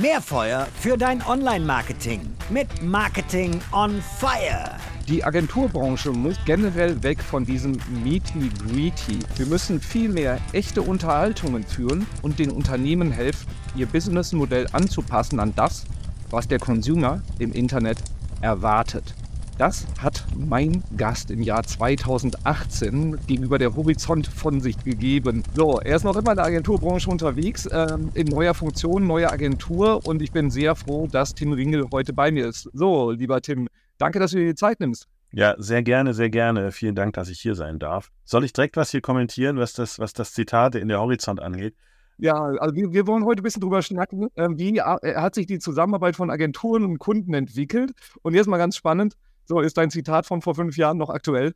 Mehr Feuer für dein Online-Marketing mit Marketing on Fire. Die Agenturbranche muss generell weg von diesem Meety-Greety. Wir müssen viel mehr echte Unterhaltungen führen und den Unternehmen helfen, ihr Businessmodell anzupassen an das, was der Consumer im Internet erwartet. Das hat mein Gast im Jahr 2018 gegenüber der Horizont von sich gegeben. So, er ist noch immer in der Agenturbranche unterwegs, äh, in neuer Funktion, neue Agentur und ich bin sehr froh, dass Tim Ringel heute bei mir ist. So, lieber Tim, danke, dass du dir die Zeit nimmst. Ja, sehr gerne, sehr gerne. Vielen Dank, dass ich hier sein darf. Soll ich direkt was hier kommentieren, was das, was das Zitat in der Horizont angeht? Ja, also wir, wir, wollen heute ein bisschen drüber schnacken, äh, wie hat sich die Zusammenarbeit von Agenturen und Kunden entwickelt. Und jetzt mal ganz spannend, so, ist dein Zitat von vor fünf Jahren noch aktuell?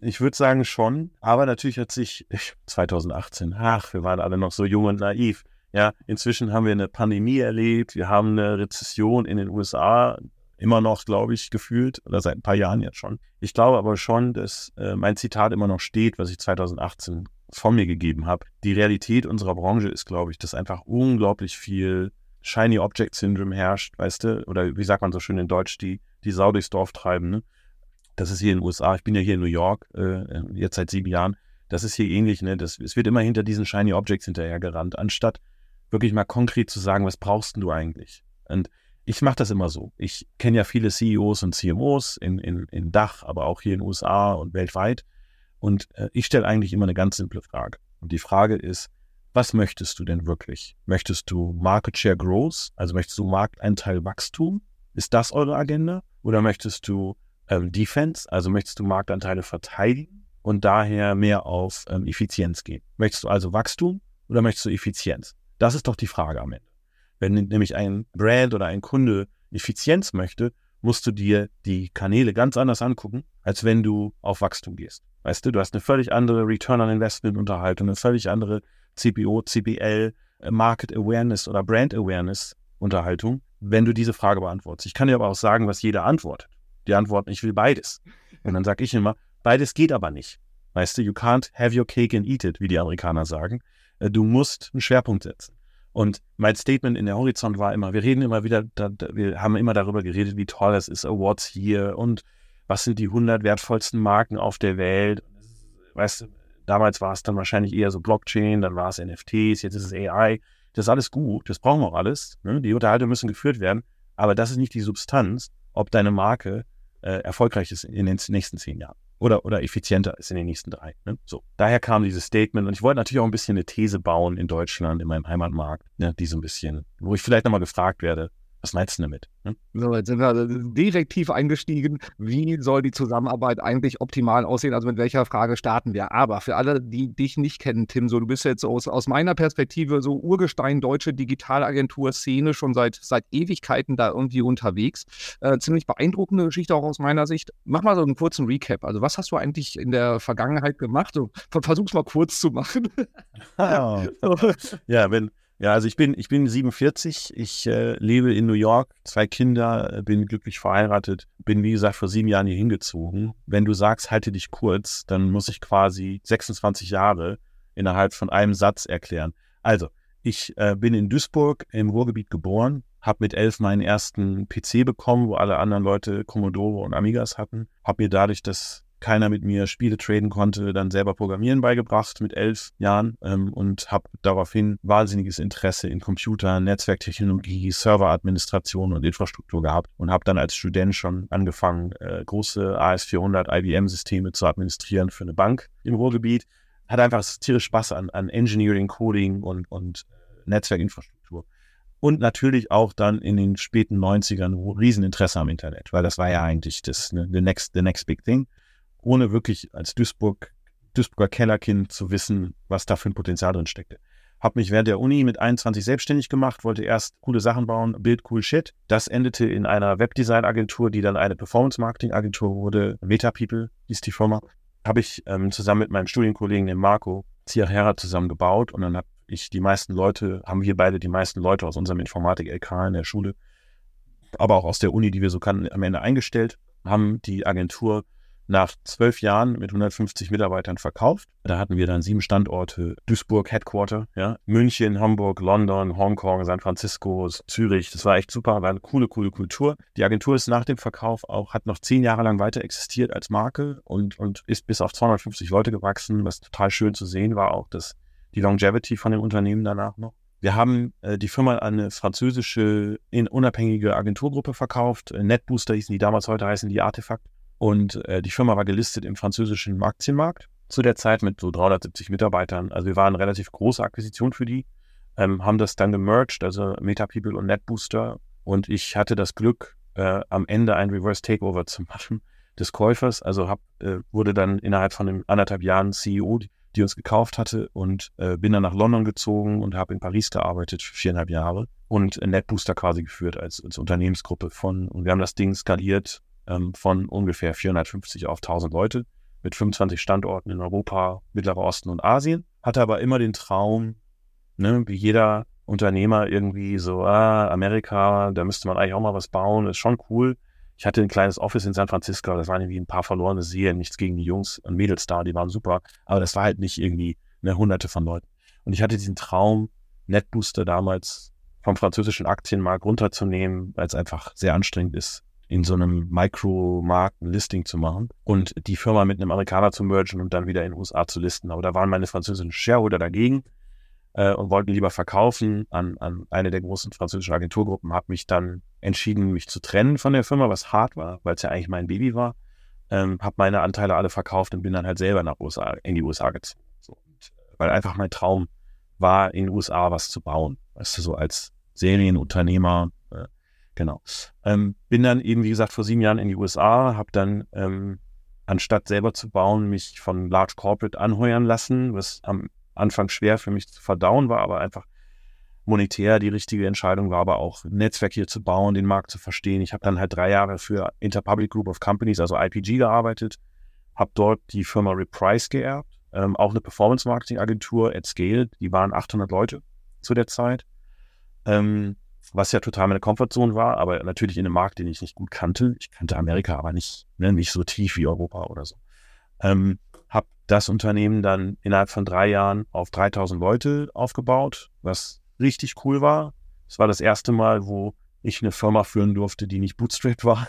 Ich würde sagen schon, aber natürlich hat sich 2018, ach, wir waren alle noch so jung und naiv. Ja, inzwischen haben wir eine Pandemie erlebt, wir haben eine Rezession in den USA, immer noch, glaube ich, gefühlt, oder seit ein paar Jahren jetzt schon. Ich glaube aber schon, dass äh, mein Zitat immer noch steht, was ich 2018 von mir gegeben habe. Die Realität unserer Branche ist, glaube ich, dass einfach unglaublich viel Shiny Object Syndrome herrscht, weißt du, oder wie sagt man so schön in Deutsch, die, die Sau durchs Dorf treiben. Ne? Das ist hier in den USA, ich bin ja hier in New York, äh, jetzt seit sieben Jahren. Das ist hier ähnlich, ne? Das, es wird immer hinter diesen Shiny Objects hinterhergerannt, anstatt wirklich mal konkret zu sagen, was brauchst du eigentlich? Und ich mache das immer so. Ich kenne ja viele CEOs und CMOs in, in, in Dach, aber auch hier in den USA und weltweit. Und äh, ich stelle eigentlich immer eine ganz simple Frage. Und die Frage ist, was möchtest du denn wirklich? Möchtest du Market Share Growth, also möchtest du Markteinteil Wachstum? Ist das eure Agenda? Oder möchtest du ähm, Defense, also möchtest du Marktanteile verteidigen und daher mehr auf ähm, Effizienz gehen? Möchtest du also Wachstum oder möchtest du Effizienz? Das ist doch die Frage am Ende. Wenn nämlich ein Brand oder ein Kunde Effizienz möchte, musst du dir die Kanäle ganz anders angucken, als wenn du auf Wachstum gehst. Weißt du, du hast eine völlig andere Return on Investment Unterhaltung, eine völlig andere CPO, CPL, äh, Market Awareness oder Brand Awareness Unterhaltung, wenn du diese Frage beantwortest. Ich kann dir aber auch sagen, was jeder antwortet. Die antworten, ich will beides. Und dann sage ich immer, beides geht aber nicht. Weißt du, you can't have your cake and eat it, wie die Amerikaner sagen. Äh, du musst einen Schwerpunkt setzen. Und mein Statement in der Horizont war immer, wir reden immer wieder, da, wir haben immer darüber geredet, wie toll es ist, Awards hier und was sind die 100 wertvollsten Marken auf der Welt. Weißt du, Damals war es dann wahrscheinlich eher so Blockchain, dann war es NFTs, jetzt ist es AI. Das ist alles gut, das brauchen wir auch alles. Ne? Die Unterhaltungen müssen geführt werden, aber das ist nicht die Substanz, ob deine Marke äh, erfolgreich ist in den nächsten zehn Jahren oder, oder effizienter ist in den nächsten drei. Ne? So, daher kam dieses Statement und ich wollte natürlich auch ein bisschen eine These bauen in Deutschland, in meinem Heimatmarkt, ne? die so ein bisschen, wo ich vielleicht nochmal gefragt werde, was meinst du damit? Hm? So, jetzt sind wir direkt tief eingestiegen. Wie soll die Zusammenarbeit eigentlich optimal aussehen? Also mit welcher Frage starten wir? Aber für alle, die dich nicht kennen, Tim, so du bist jetzt aus, aus meiner Perspektive so Urgestein deutsche Digitalagentur-Szene schon seit, seit Ewigkeiten da irgendwie unterwegs. Äh, ziemlich beeindruckende Geschichte auch aus meiner Sicht. Mach mal so einen kurzen Recap. Also was hast du eigentlich in der Vergangenheit gemacht? So, versuch's mal kurz zu machen. Ja, wenn ja, also ich bin, ich bin 47, ich äh, lebe in New York, zwei Kinder, äh, bin glücklich verheiratet, bin wie gesagt vor sieben Jahren hier hingezogen. Wenn du sagst, halte dich kurz, dann muss ich quasi 26 Jahre innerhalb von einem Satz erklären. Also, ich äh, bin in Duisburg im Ruhrgebiet geboren, habe mit elf meinen ersten PC bekommen, wo alle anderen Leute Commodore und Amigas hatten, habe mir dadurch das keiner mit mir Spiele traden konnte, dann selber Programmieren beigebracht mit elf Jahren ähm, und habe daraufhin wahnsinniges Interesse in Computer, Netzwerktechnologie, Serveradministration und Infrastruktur gehabt und habe dann als Student schon angefangen, äh, große AS400 IBM-Systeme zu administrieren für eine Bank im Ruhrgebiet. Hat einfach tierisch Spaß an, an Engineering, Coding und, und äh, Netzwerkinfrastruktur. Und natürlich auch dann in den späten 90ern Rieseninteresse am Internet, weil das war ja eigentlich das ne, the, next, the next big thing ohne wirklich als Duisburg, Duisburger Kellerkind zu wissen, was da für ein Potenzial drin steckte. Habe mich während der Uni mit 21 selbstständig gemacht, wollte erst coole Sachen bauen, Build Cool Shit. Das endete in einer Webdesign-Agentur, die dann eine Performance-Marketing-Agentur wurde. Meta People hieß die Firma. Habe ich ähm, zusammen mit meinem Studienkollegen, dem Marco Ziachera, zusammen gebaut. Und dann habe ich die meisten Leute, haben wir beide die meisten Leute aus unserem Informatik-LK in der Schule, aber auch aus der Uni, die wir so kannten, am Ende eingestellt, haben die Agentur nach zwölf Jahren mit 150 Mitarbeitern verkauft. Da hatten wir dann sieben Standorte, Duisburg, Headquarter, ja, München, Hamburg, London, Hongkong, San Francisco, Zürich. Das war echt super, war eine coole, coole Kultur. Die Agentur ist nach dem Verkauf auch, hat noch zehn Jahre lang weiter existiert als Marke und, und ist bis auf 250 Leute gewachsen, was total schön zu sehen war, auch das, die Longevity von dem Unternehmen danach noch. Wir haben äh, die Firma an eine französische unabhängige Agenturgruppe verkauft. Äh, Netbooster hießen die damals, heute heißen die Artefakt. Und äh, die Firma war gelistet im französischen Aktienmarkt zu der Zeit mit so 370 Mitarbeitern. Also wir waren eine relativ große Akquisition für die, ähm, haben das dann gemerged, also MetaPeople und NetBooster. Und ich hatte das Glück, äh, am Ende ein Reverse Takeover zu machen des Käufers. Also hab, äh, wurde dann innerhalb von einem anderthalb Jahren CEO, die, die uns gekauft hatte und äh, bin dann nach London gezogen und habe in Paris gearbeitet für viereinhalb Jahre und NetBooster quasi geführt als, als Unternehmensgruppe von und wir haben das Ding skaliert ähm, von ungefähr 450 auf 1000 Leute mit 25 Standorten in Europa, Mittlerer Osten und Asien. Hatte aber immer den Traum, ne, wie jeder Unternehmer irgendwie so, ah, Amerika, da müsste man eigentlich auch mal was bauen, ist schon cool. Ich hatte ein kleines Office in San Francisco, das waren irgendwie ein paar verlorene Seelen, nichts gegen die Jungs und Mädels da, die waren super, aber das war halt nicht irgendwie eine Hunderte von Leuten. Und ich hatte diesen Traum, NetBooster damals vom französischen Aktienmarkt runterzunehmen, weil es einfach sehr anstrengend ist, in so einem Micro-Markt ein Listing zu machen und die Firma mit einem Amerikaner zu mergen und dann wieder in den USA zu listen. Aber da waren meine französischen Shareholder dagegen äh, und wollten lieber verkaufen an, an eine der großen französischen Agenturgruppen. Habe mich dann entschieden, mich zu trennen von der Firma, was hart war, weil es ja eigentlich mein Baby war. Ähm, habe meine Anteile alle verkauft und bin dann halt selber nach USA, in die USA gezogen. So, und, äh, weil einfach mein Traum war, in den USA was zu bauen. Weißt du, so als Serienunternehmer Genau. Ähm, bin dann eben, wie gesagt, vor sieben Jahren in die USA, habe dann, ähm, anstatt selber zu bauen, mich von Large Corporate anheuern lassen, was am Anfang schwer für mich zu verdauen war, aber einfach monetär die richtige Entscheidung war, aber auch ein Netzwerk hier zu bauen, den Markt zu verstehen. Ich habe dann halt drei Jahre für Interpublic Group of Companies, also IPG, gearbeitet, habe dort die Firma Reprise geerbt, ähm, auch eine Performance-Marketing-Agentur at Scale, die waren 800 Leute zu der Zeit. Ähm, was ja total meine Komfortzone war, aber natürlich in einem Markt, den ich nicht gut kannte. Ich kannte Amerika, aber nicht, ne, nicht so tief wie Europa oder so. Ähm, habe das Unternehmen dann innerhalb von drei Jahren auf 3000 Leute aufgebaut, was richtig cool war. Es war das erste Mal, wo ich eine Firma führen durfte, die nicht bootstrapped war.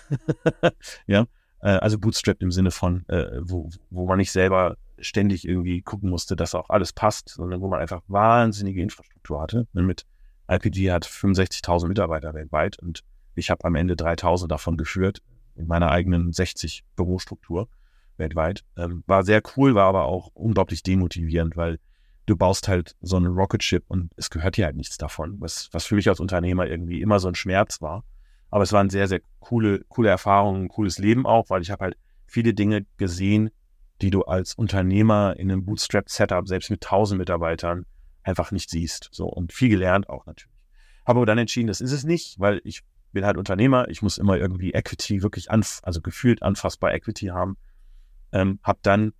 ja, äh, also bootstrapped im Sinne von, äh, wo, wo man nicht selber ständig irgendwie gucken musste, dass auch alles passt, sondern wo man einfach wahnsinnige Infrastruktur hatte, ne, mit IPG hat 65.000 Mitarbeiter weltweit und ich habe am Ende 3.000 davon geführt in meiner eigenen 60 Bürostruktur weltweit. Ähm, war sehr cool, war aber auch unglaublich demotivierend, weil du baust halt so einen Rocket Ship und es gehört dir halt nichts davon, was, was für mich als Unternehmer irgendwie immer so ein Schmerz war. Aber es waren sehr, sehr coole, coole Erfahrungen, ein cooles Leben auch, weil ich habe halt viele Dinge gesehen, die du als Unternehmer in einem Bootstrap-Setup, selbst mit 1000 Mitarbeitern, einfach nicht siehst. So und viel gelernt auch natürlich. Habe aber dann entschieden, das ist es nicht, weil ich bin halt Unternehmer, ich muss immer irgendwie Equity wirklich anf also gefühlt anfassbar Equity haben. Ähm, habe dann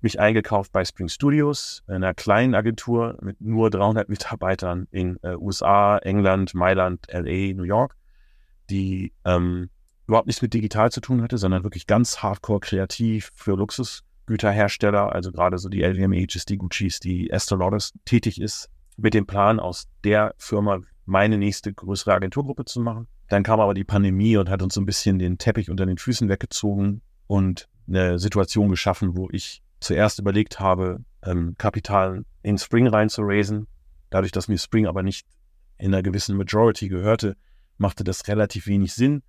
mich eingekauft bei Spring Studios, einer kleinen Agentur mit nur 300 Mitarbeitern in äh, USA, England, Mailand, LA, New York, die ähm, überhaupt nichts mit digital zu tun hatte, sondern wirklich ganz hardcore kreativ für Luxus Güterhersteller, also gerade so die LVMHs, die Guccis, die Estée Lauders tätig ist, mit dem Plan, aus der Firma meine nächste größere Agenturgruppe zu machen. Dann kam aber die Pandemie und hat uns so ein bisschen den Teppich unter den Füßen weggezogen und eine Situation geschaffen, wo ich zuerst überlegt habe, ähm, Kapital in Spring reinzuraisen. Dadurch, dass mir Spring aber nicht in einer gewissen Majority gehörte, machte das relativ wenig Sinn.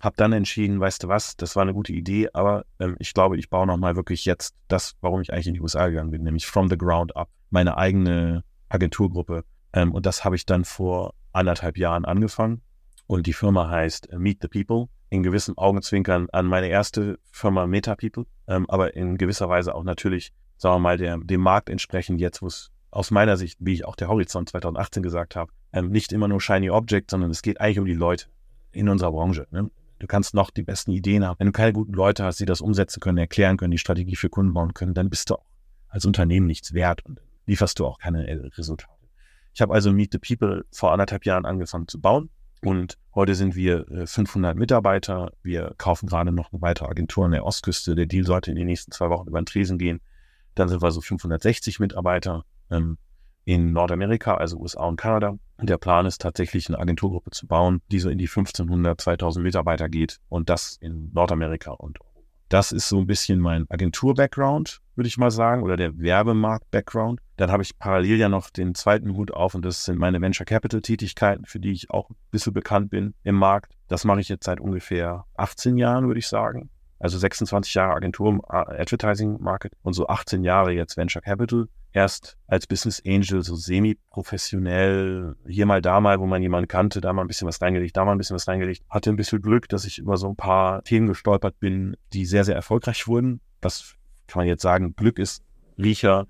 Habe dann entschieden, weißt du was, das war eine gute Idee, aber ähm, ich glaube, ich baue nochmal wirklich jetzt das, warum ich eigentlich in die USA gegangen bin, nämlich from the ground up, meine eigene Agenturgruppe. Ähm, und das habe ich dann vor anderthalb Jahren angefangen. Und die Firma heißt äh, Meet the People. In gewissem Augenzwinkern an meine erste Firma Meta People, ähm, aber in gewisser Weise auch natürlich, sagen wir mal, der, dem Markt entsprechend jetzt, wo es aus meiner Sicht, wie ich auch der Horizont 2018 gesagt habe, ähm, nicht immer nur Shiny Object, sondern es geht eigentlich um die Leute in unserer Branche. Ne? Du kannst noch die besten Ideen haben. Wenn du keine guten Leute hast, die das umsetzen können, erklären können, die Strategie für Kunden bauen können, dann bist du auch als Unternehmen nichts wert und lieferst du auch keine Resultate. Ich habe also Meet the People vor anderthalb Jahren angefangen zu bauen Und heute sind wir 500 Mitarbeiter. Wir kaufen gerade noch eine weitere Agentur an der Ostküste. Der Deal sollte in den nächsten zwei Wochen über den Tresen gehen. Dann sind wir so 560 Mitarbeiter ähm, in Nordamerika, also USA und Kanada. Und der Plan ist tatsächlich eine Agenturgruppe zu bauen, die so in die 1500, 2000 Mitarbeiter geht und das in Nordamerika und das ist so ein bisschen mein Agentur-Background, würde ich mal sagen, oder der Werbemarkt-Background. Dann habe ich parallel ja noch den zweiten Hut auf und das sind meine Venture Capital-Tätigkeiten, für die ich auch ein bisschen bekannt bin im Markt. Das mache ich jetzt seit ungefähr 18 Jahren, würde ich sagen. Also 26 Jahre Agentur im Advertising Market und so 18 Jahre jetzt Venture Capital erst als Business Angel so semi-professionell, hier mal, da mal, wo man jemanden kannte, da mal ein bisschen was reingelegt, da mal ein bisschen was reingelegt. Hatte ein bisschen Glück, dass ich über so ein paar Themen gestolpert bin, die sehr, sehr erfolgreich wurden. Das kann man jetzt sagen, Glück ist Riecher,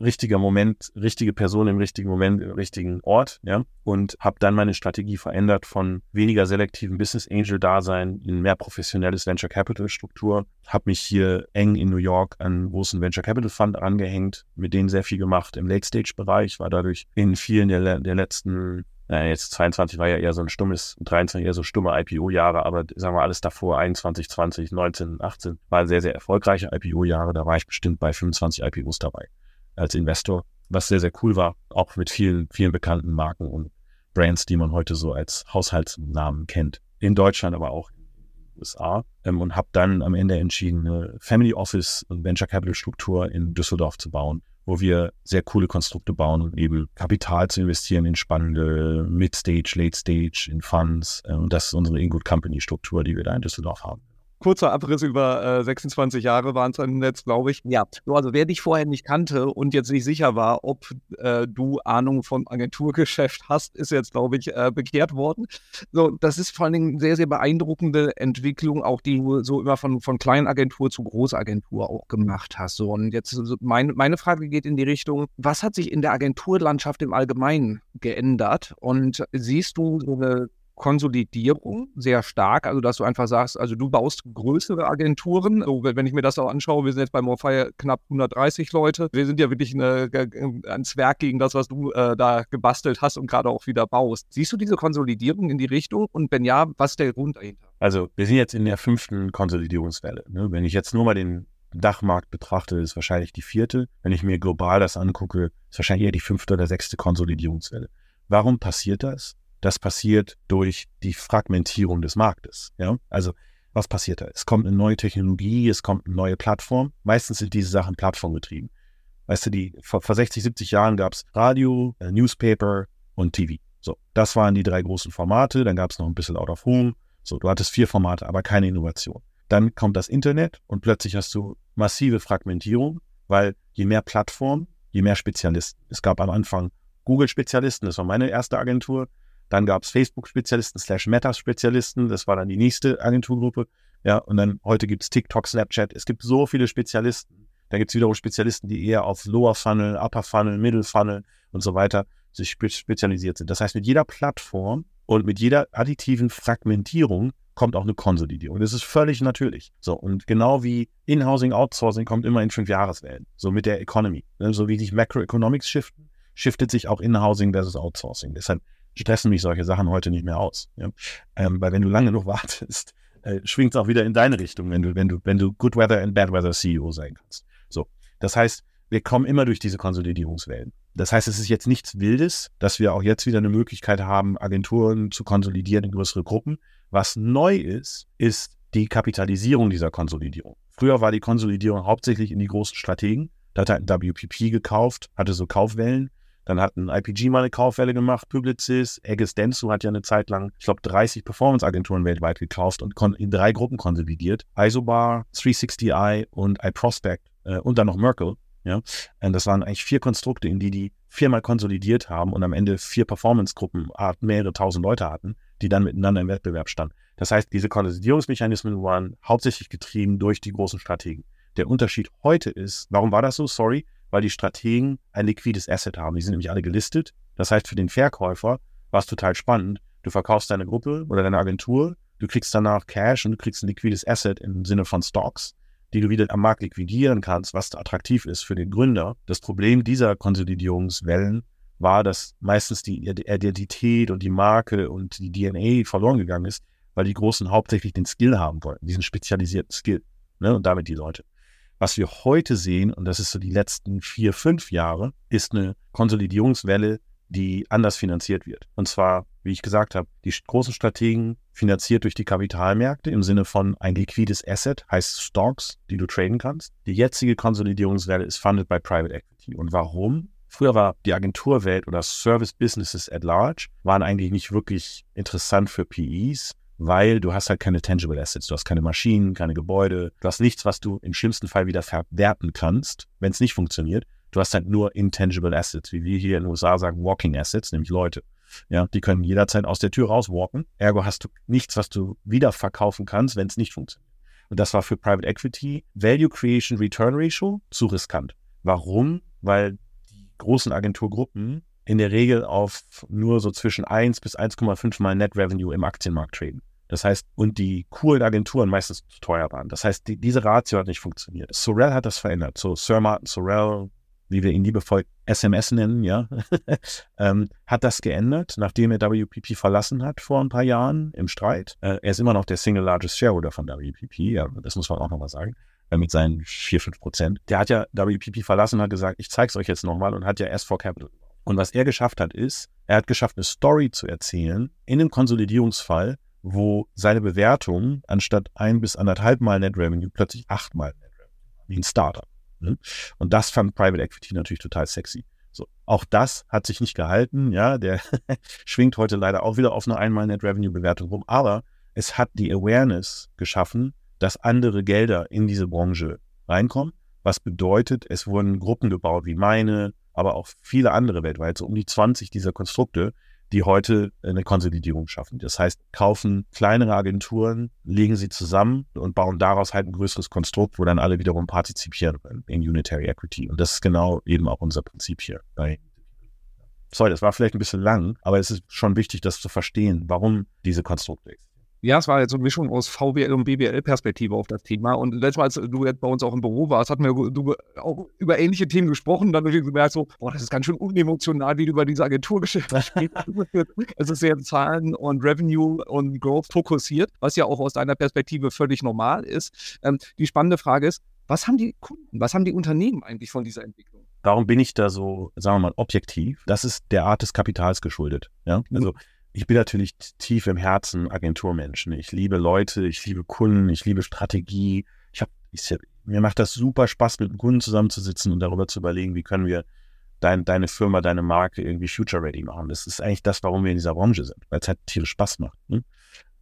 richtiger Moment, richtige Person im richtigen Moment, im richtigen Ort, ja. Und habe dann meine Strategie verändert von weniger selektiven Business Angel Dasein in mehr professionelles Venture Capital Struktur. Habe mich hier eng in New York an großen Venture Capital Fund angehängt, mit denen sehr viel gemacht im Late Stage Bereich, war dadurch in vielen der, der letzten naja, jetzt 22 war ja eher so ein stummes, 23 eher so stumme IPO-Jahre, aber sagen wir alles davor, 21, 20, 19, 18, waren sehr, sehr erfolgreiche IPO-Jahre. Da war ich bestimmt bei 25 IPOs dabei als Investor, was sehr, sehr cool war, auch mit vielen, vielen bekannten Marken und Brands, die man heute so als Haushaltsnamen kennt. In Deutschland, aber auch in den USA. Ähm, und habe dann am Ende entschieden, eine Family Office und Venture Capital Struktur in Düsseldorf zu bauen, wo wir sehr coole Konstrukte bauen und eben Kapital zu investieren in spannende Mid-Stage, Late-Stage, in Funds. Äh, und das ist unsere Ingood Company Struktur, die wir da in Düsseldorf haben kurzer Abriss über äh, 26 Jahre waren es im Netz, glaube ich. Ja, also wer dich vorher nicht kannte und jetzt nicht sicher war, ob äh, du Ahnung vom Agenturgeschäft hast, ist jetzt, glaube ich, äh, bekehrt worden. So, das ist vor allen Dingen eine sehr, sehr beeindruckende Entwicklung, auch die du so immer von, von Kleinagentur zu Großagentur auch gemacht hast. So, und jetzt mein, meine Frage geht in die Richtung, was hat sich in der Agenturlandschaft im Allgemeinen geändert? Und siehst du so eine Konsolidierung sehr stark, also dass du einfach sagst, also du baust größere Agenturen. So, wenn ich mir das auch anschaue, wir sind jetzt bei Morfire knapp 130 Leute. Wir sind ja wirklich eine, ein Zwerg gegen das, was du äh, da gebastelt hast und gerade auch wieder baust. Siehst du diese Konsolidierung in die Richtung? Und wenn ja, was ist der Grund dahinter? Also wir sind jetzt in der fünften Konsolidierungswelle. Ne? Wenn ich jetzt nur mal den Dachmarkt betrachte, ist wahrscheinlich die vierte. Wenn ich mir global das angucke, ist wahrscheinlich eher die fünfte oder sechste Konsolidierungswelle. Warum passiert das? Das passiert durch die Fragmentierung des Marktes. Ja? Also was passiert da? Es kommt eine neue Technologie, es kommt eine neue Plattform. Meistens sind diese Sachen plattformgetrieben. Weißt du, die, vor, vor 60, 70 Jahren gab es Radio, äh, Newspaper und TV. So, das waren die drei großen Formate. Dann gab es noch ein bisschen Out of Home. So, du hattest vier Formate, aber keine Innovation. Dann kommt das Internet und plötzlich hast du massive Fragmentierung, weil je mehr Plattformen, je mehr Spezialisten. Es gab am Anfang Google-Spezialisten, das war meine erste Agentur. Dann gab es Facebook-Spezialisten slash Meta-Spezialisten. Das war dann die nächste Agenturgruppe. Ja, und dann heute gibt es TikTok, Snapchat. Es gibt so viele Spezialisten. Dann gibt es wiederum Spezialisten, die eher auf Lower Funnel, Upper Funnel, Middle Funnel und so weiter sich spezialisiert sind. Das heißt, mit jeder Plattform und mit jeder additiven Fragmentierung kommt auch eine Konsolidierung. Das ist völlig natürlich. So, und genau wie In-Housing, Outsourcing kommt immer in fünf Jahreswellen. So mit der Economy. Ne? So wie sich Macroeconomics shiften, shiftet sich auch In-Housing versus Outsourcing. Deshalb stressen mich solche Sachen heute nicht mehr aus. Ja? Ähm, weil wenn du lange genug wartest, äh, schwingt es auch wieder in deine Richtung, wenn du, wenn du, wenn du Good Weather and Bad Weather CEO sein kannst. So. Das heißt, wir kommen immer durch diese Konsolidierungswellen. Das heißt, es ist jetzt nichts Wildes, dass wir auch jetzt wieder eine Möglichkeit haben, Agenturen zu konsolidieren in größere Gruppen. Was neu ist, ist die Kapitalisierung dieser Konsolidierung. Früher war die Konsolidierung hauptsächlich in die großen Strategen. Da hat ein WPP gekauft, hatte so Kaufwellen. Dann hat ein IPG mal eine Kaufwelle gemacht, Publicis, Egges Densu hat ja eine Zeit lang, ich glaube, 30 Performance-Agenturen weltweit gekauft und in drei Gruppen konsolidiert. Isobar, 360i und iProspect äh, und dann noch Merkel. Ja, und das waren eigentlich vier Konstrukte, in die die viermal konsolidiert haben und am Ende vier Performance-Gruppen mehrere tausend Leute hatten, die dann miteinander im Wettbewerb standen. Das heißt, diese Konsolidierungsmechanismen waren hauptsächlich getrieben durch die großen Strategen. Der Unterschied heute ist, warum war das so? Sorry, weil die Strategen ein liquides Asset haben. Die sind nämlich alle gelistet. Das heißt, für den Verkäufer war es total spannend. Du verkaufst deine Gruppe oder deine Agentur, du kriegst danach Cash und du kriegst ein liquides Asset im Sinne von Stocks, die du wieder am Markt liquidieren kannst, was attraktiv ist für den Gründer. Das Problem dieser Konsolidierungswellen war, dass meistens die Identität und die Marke und die DNA verloren gegangen ist, weil die Großen hauptsächlich den Skill haben wollten, diesen spezialisierten Skill. Ne? Und damit die Leute. Was wir heute sehen, und das ist so die letzten vier, fünf Jahre, ist eine Konsolidierungswelle, die anders finanziert wird. Und zwar, wie ich gesagt habe, die großen Strategen finanziert durch die Kapitalmärkte im Sinne von ein liquides Asset, heißt Stocks, die du traden kannst. Die jetzige Konsolidierungswelle ist funded by Private Equity. Und warum? Früher war die Agenturwelt oder Service Businesses at large waren eigentlich nicht wirklich interessant für PEs, weil du hast halt keine tangible Assets. Du hast keine Maschinen, keine Gebäude. Du hast nichts, was du im schlimmsten Fall wieder verwerten kannst, wenn es nicht funktioniert. Du hast halt nur intangible Assets, wie wir hier in den USA sagen, walking Assets, nämlich Leute. Ja, die können jederzeit aus der Tür rauswalken. Ergo hast du nichts, was du wieder verkaufen kannst, wenn es nicht funktioniert. Und das war für Private Equity Value Creation Return Ratio zu riskant. Warum? Weil die großen Agenturgruppen in der Regel auf nur so zwischen 1 bis 1,5 mal Net Revenue im Aktienmarkt traden. Das heißt, und die coolen Agenturen meistens zu teuer waren. Das heißt, die, diese Ratio hat nicht funktioniert. Sorrell hat das verändert. So Sir Martin Sorrell, wie wir ihn liebevoll SMS nennen, ja, ähm, hat das geändert, nachdem er WPP verlassen hat vor ein paar Jahren im Streit. Äh, er ist immer noch der Single Largest Shareholder von WPP, ja, das muss man auch nochmal sagen, äh, mit seinen 4, 5 Prozent. Der hat ja WPP verlassen, hat gesagt, ich zeig's euch jetzt nochmal und hat ja erst vor Capital. Und was er geschafft hat, ist, er hat geschafft, eine Story zu erzählen in einem Konsolidierungsfall, wo seine Bewertung anstatt ein bis anderthalb Mal Net Revenue plötzlich achtmal Net Revenue, wie ein Startup. Ne? Und das fand Private Equity natürlich total sexy. So, auch das hat sich nicht gehalten. Ja, der schwingt heute leider auch wieder auf eine einmal Net Revenue Bewertung rum. Aber es hat die Awareness geschaffen, dass andere Gelder in diese Branche reinkommen. Was bedeutet, es wurden Gruppen gebaut wie meine, aber auch viele andere weltweit, so um die 20 dieser Konstrukte, die heute eine Konsolidierung schaffen. Das heißt, kaufen kleinere Agenturen, legen sie zusammen und bauen daraus halt ein größeres Konstrukt, wo dann alle wiederum partizipieren in Unitary Equity. Und das ist genau eben auch unser Prinzip hier Sorry, das war vielleicht ein bisschen lang, aber es ist schon wichtig, das zu verstehen, warum diese Konstrukte existieren. Ja, es war jetzt so eine Mischung aus VWL und BWL-Perspektive auf das Thema. Und letztes Mal, als du jetzt bei uns auch im Büro warst, hatten wir du, auch über ähnliche Themen gesprochen. Dann habe ich gemerkt, so, boah, das ist ganz schön unemotional, wie du über diese Agenturgeschäfte sprichst. es ist sehr Zahlen und Revenue und Growth fokussiert, was ja auch aus deiner Perspektive völlig normal ist. Ähm, die spannende Frage ist, was haben die Kunden, was haben die Unternehmen eigentlich von dieser Entwicklung? Warum bin ich da so, sagen wir mal, objektiv? Das ist der Art des Kapitals geschuldet. Ja, also ich bin natürlich tief im Herzen Agenturmenschen. Ich liebe Leute, ich liebe Kunden, ich liebe Strategie. Ich hab, ich, mir macht das super Spaß, mit Kunden zusammenzusitzen und darüber zu überlegen, wie können wir dein, deine Firma, deine Marke irgendwie future-ready machen. Das ist eigentlich das, warum wir in dieser Branche sind, weil es halt tierisch Spaß macht. Ne?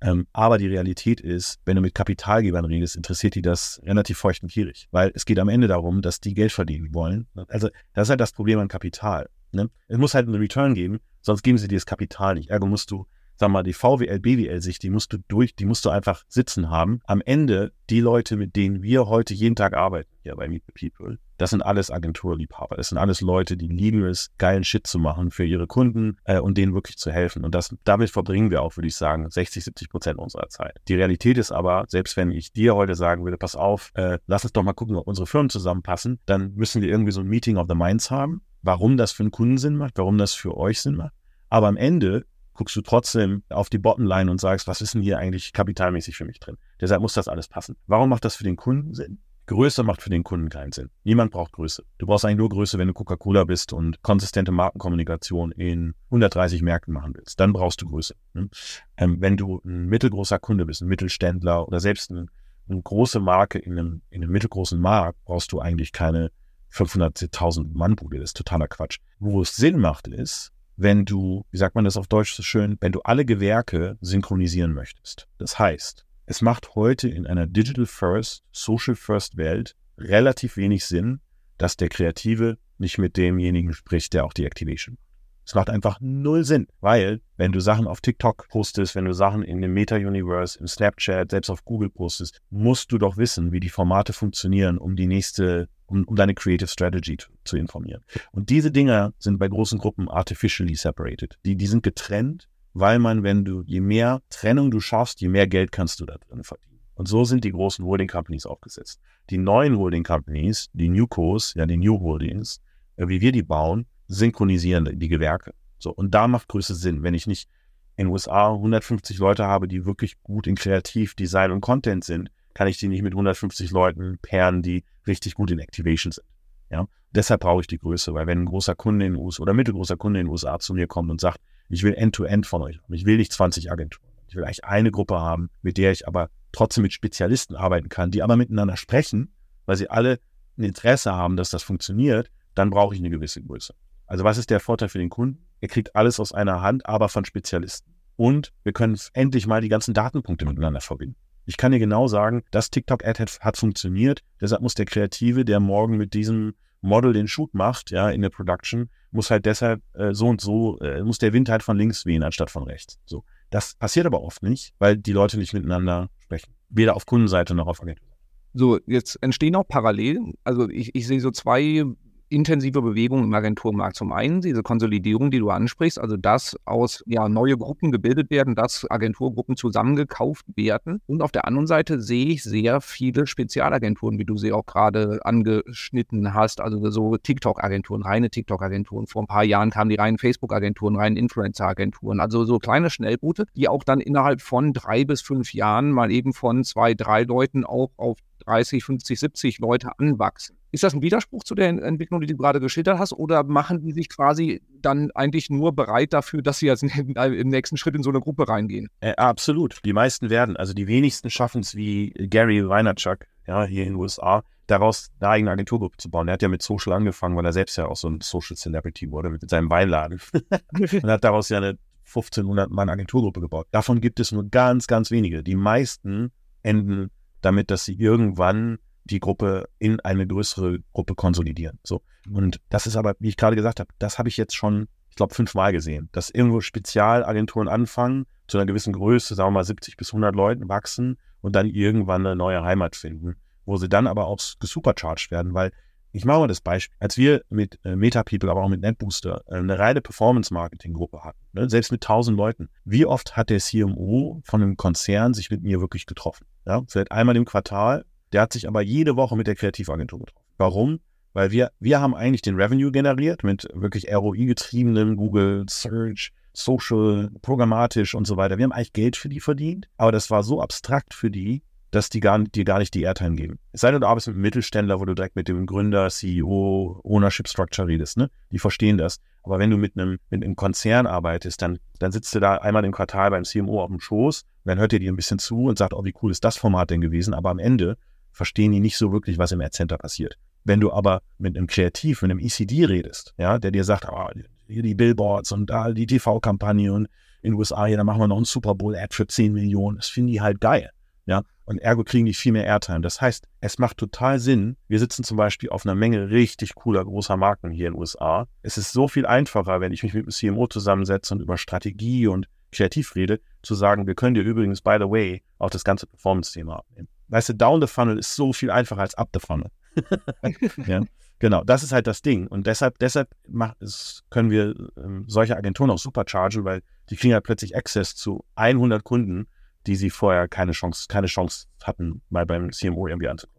Ähm, aber die Realität ist, wenn du mit Kapitalgebern redest, interessiert die das relativ feucht und gierig, weil es geht am Ende darum, dass die Geld verdienen wollen. Also das ist halt das Problem an Kapital. Ne? Es muss halt einen Return geben, sonst geben sie dir das Kapital nicht. Ergo musst du, sag mal, die VWL, BWL-Sicht, die musst du durch, die musst du einfach sitzen haben. Am Ende, die Leute, mit denen wir heute jeden Tag arbeiten, hier bei Meet the People, das sind alles Agenturliebhaber. Das sind alles Leute, die lieben es, geilen Shit zu machen für ihre Kunden äh, und denen wirklich zu helfen. Und das, damit verbringen wir auch, würde ich sagen, 60, 70 Prozent unserer Zeit. Die Realität ist aber, selbst wenn ich dir heute sagen würde, pass auf, äh, lass uns doch mal gucken, ob unsere Firmen zusammenpassen, dann müssen wir irgendwie so ein Meeting of the Minds haben warum das für einen Kunden Sinn macht, warum das für euch Sinn macht. Aber am Ende guckst du trotzdem auf die Bottomline und sagst, was ist denn hier eigentlich kapitalmäßig für mich drin? Deshalb muss das alles passen. Warum macht das für den Kunden Sinn? Größe macht für den Kunden keinen Sinn. Niemand braucht Größe. Du brauchst eigentlich nur Größe, wenn du Coca-Cola bist und konsistente Markenkommunikation in 130 Märkten machen willst. Dann brauchst du Größe. Ne? Ähm, wenn du ein mittelgroßer Kunde bist, ein Mittelständler oder selbst ein, eine große Marke in einem, in einem mittelgroßen Markt, brauchst du eigentlich keine 500.000 Mann Bude, das ist totaler Quatsch. Wo es Sinn macht, ist, wenn du, wie sagt man das auf Deutsch so schön, wenn du alle Gewerke synchronisieren möchtest. Das heißt, es macht heute in einer Digital First, Social First Welt relativ wenig Sinn, dass der Kreative nicht mit demjenigen spricht, der auch die Activation es macht einfach null Sinn, weil wenn du Sachen auf TikTok postest, wenn du Sachen in dem Meta-Universe, im Snapchat, selbst auf Google postest, musst du doch wissen, wie die Formate funktionieren, um die nächste, um, um deine Creative Strategy zu, informieren. Und diese Dinger sind bei großen Gruppen artificially separated. Die, die sind getrennt, weil man, wenn du, je mehr Trennung du schaffst, je mehr Geld kannst du da drin verdienen. Und so sind die großen Holding Companies aufgesetzt. Die neuen Holding Companies, die Newcos, ja, die New Holdings, äh, wie wir die bauen, synchronisieren die Gewerke. So, und da macht Größe Sinn, wenn ich nicht in den USA 150 Leute habe, die wirklich gut in Kreativ, Design und Content sind, kann ich die nicht mit 150 Leuten pairen, die richtig gut in Activation sind. Ja, deshalb brauche ich die Größe, weil wenn ein großer Kunde in den USA oder mittelgroßer Kunde in den USA zu mir kommt und sagt, ich will End-to-End -End von euch haben, ich will nicht 20 Agenturen, ich will eigentlich eine Gruppe haben, mit der ich aber trotzdem mit Spezialisten arbeiten kann, die aber miteinander sprechen, weil sie alle ein Interesse haben, dass das funktioniert, dann brauche ich eine gewisse Größe. Also was ist der Vorteil für den Kunden? Er kriegt alles aus einer Hand, aber von Spezialisten. Und wir können endlich mal die ganzen Datenpunkte miteinander verbinden. Ich kann dir genau sagen, das TikTok-Ad hat, hat, funktioniert. Deshalb muss der Kreative, der morgen mit diesem Model den Shoot macht, ja, in der Production, muss halt deshalb äh, so und so, äh, muss der Wind halt von links wehen anstatt von rechts. So. Das passiert aber oft nicht, weil die Leute nicht miteinander sprechen. Weder auf Kundenseite noch auf Agenturseite. So, jetzt entstehen auch parallel, also ich, ich sehe so zwei intensive Bewegung im Agenturmarkt. Zum einen diese Konsolidierung, die du ansprichst, also dass aus ja, neue Gruppen gebildet werden, dass Agenturgruppen zusammengekauft werden. Und auf der anderen Seite sehe ich sehr viele Spezialagenturen, wie du sie auch gerade angeschnitten hast, also so TikTok-Agenturen, reine TikTok-Agenturen. Vor ein paar Jahren kamen die reinen Facebook-Agenturen, reinen Influencer-Agenturen, also so kleine Schnellboote, die auch dann innerhalb von drei bis fünf Jahren mal eben von zwei, drei Leuten auch auf 30, 50, 70 Leute anwachsen. Ist das ein Widerspruch zu der Entwicklung, die du gerade geschildert hast, oder machen die sich quasi dann eigentlich nur bereit dafür, dass sie jetzt im nächsten Schritt in so eine Gruppe reingehen? Äh, absolut. Die meisten werden. Also die wenigsten schaffen es wie Gary Vaynerchuk, ja, hier in den USA, daraus eine eigene Agenturgruppe zu bauen. Er hat ja mit Social angefangen, weil er selbst ja auch so ein Social Celebrity wurde mit seinem Weinladen und hat daraus ja eine 1500 Mann Agenturgruppe gebaut. Davon gibt es nur ganz, ganz wenige. Die meisten enden damit, dass sie irgendwann die Gruppe in eine größere Gruppe konsolidieren. So. Und das ist aber, wie ich gerade gesagt habe, das habe ich jetzt schon, ich glaube, fünfmal gesehen, dass irgendwo Spezialagenturen anfangen, zu einer gewissen Größe, sagen wir mal 70 bis 100 Leuten wachsen und dann irgendwann eine neue Heimat finden, wo sie dann aber auch gesupercharged werden, weil ich mache mal das Beispiel. Als wir mit äh, MetaPeople, aber auch mit NetBooster äh, eine reine Performance-Marketing-Gruppe hatten, ne, selbst mit 1000 Leuten, wie oft hat der CMO von einem Konzern sich mit mir wirklich getroffen? Ja, vielleicht einmal im Quartal der hat sich aber jede Woche mit der Kreativagentur getroffen. Warum? Weil wir, wir haben eigentlich den Revenue generiert mit wirklich ROI-getriebenem Google Search, Social, programmatisch und so weiter. Wir haben eigentlich Geld für die verdient, aber das war so abstrakt für die, dass die gar, dir gar nicht die Airtime geben. Es sei denn, du arbeitest mit einem Mittelständler, wo du direkt mit dem Gründer, CEO, Ownership Structure redest, ne? Die verstehen das. Aber wenn du mit einem, mit einem Konzern arbeitest, dann, dann sitzt du da einmal im Quartal beim CMO auf dem Schoß, dann hört ihr dir ein bisschen zu und sagt, oh, wie cool ist das Format denn gewesen? Aber am Ende verstehen die nicht so wirklich, was im Ad-Center passiert. Wenn du aber mit einem Kreativ, mit einem ECD redest, ja, der dir sagt, oh, hier die Billboards und da die TV-Kampagne und in den USA, hier, da machen wir noch einen Super Bowl-Ad für 10 Millionen, das finden die halt geil. Ja, und ergo kriegen die viel mehr Airtime. Das heißt, es macht total Sinn. Wir sitzen zum Beispiel auf einer Menge richtig cooler großer Marken hier in den USA. Es ist so viel einfacher, wenn ich mich mit dem CMO zusammensetze und über Strategie und Kreativ rede, zu sagen, wir können dir übrigens, by the way, auch das ganze Performance-Thema abnehmen. Weißt du, down the funnel ist so viel einfacher als up the funnel. ja, genau, das ist halt das Ding. Und deshalb, deshalb macht, es, können wir ähm, solche Agenturen auch superchargen, weil die kriegen halt plötzlich Access zu 100 Kunden, die sie vorher keine Chance, keine Chance hatten, mal beim CMO irgendwie anzukommen.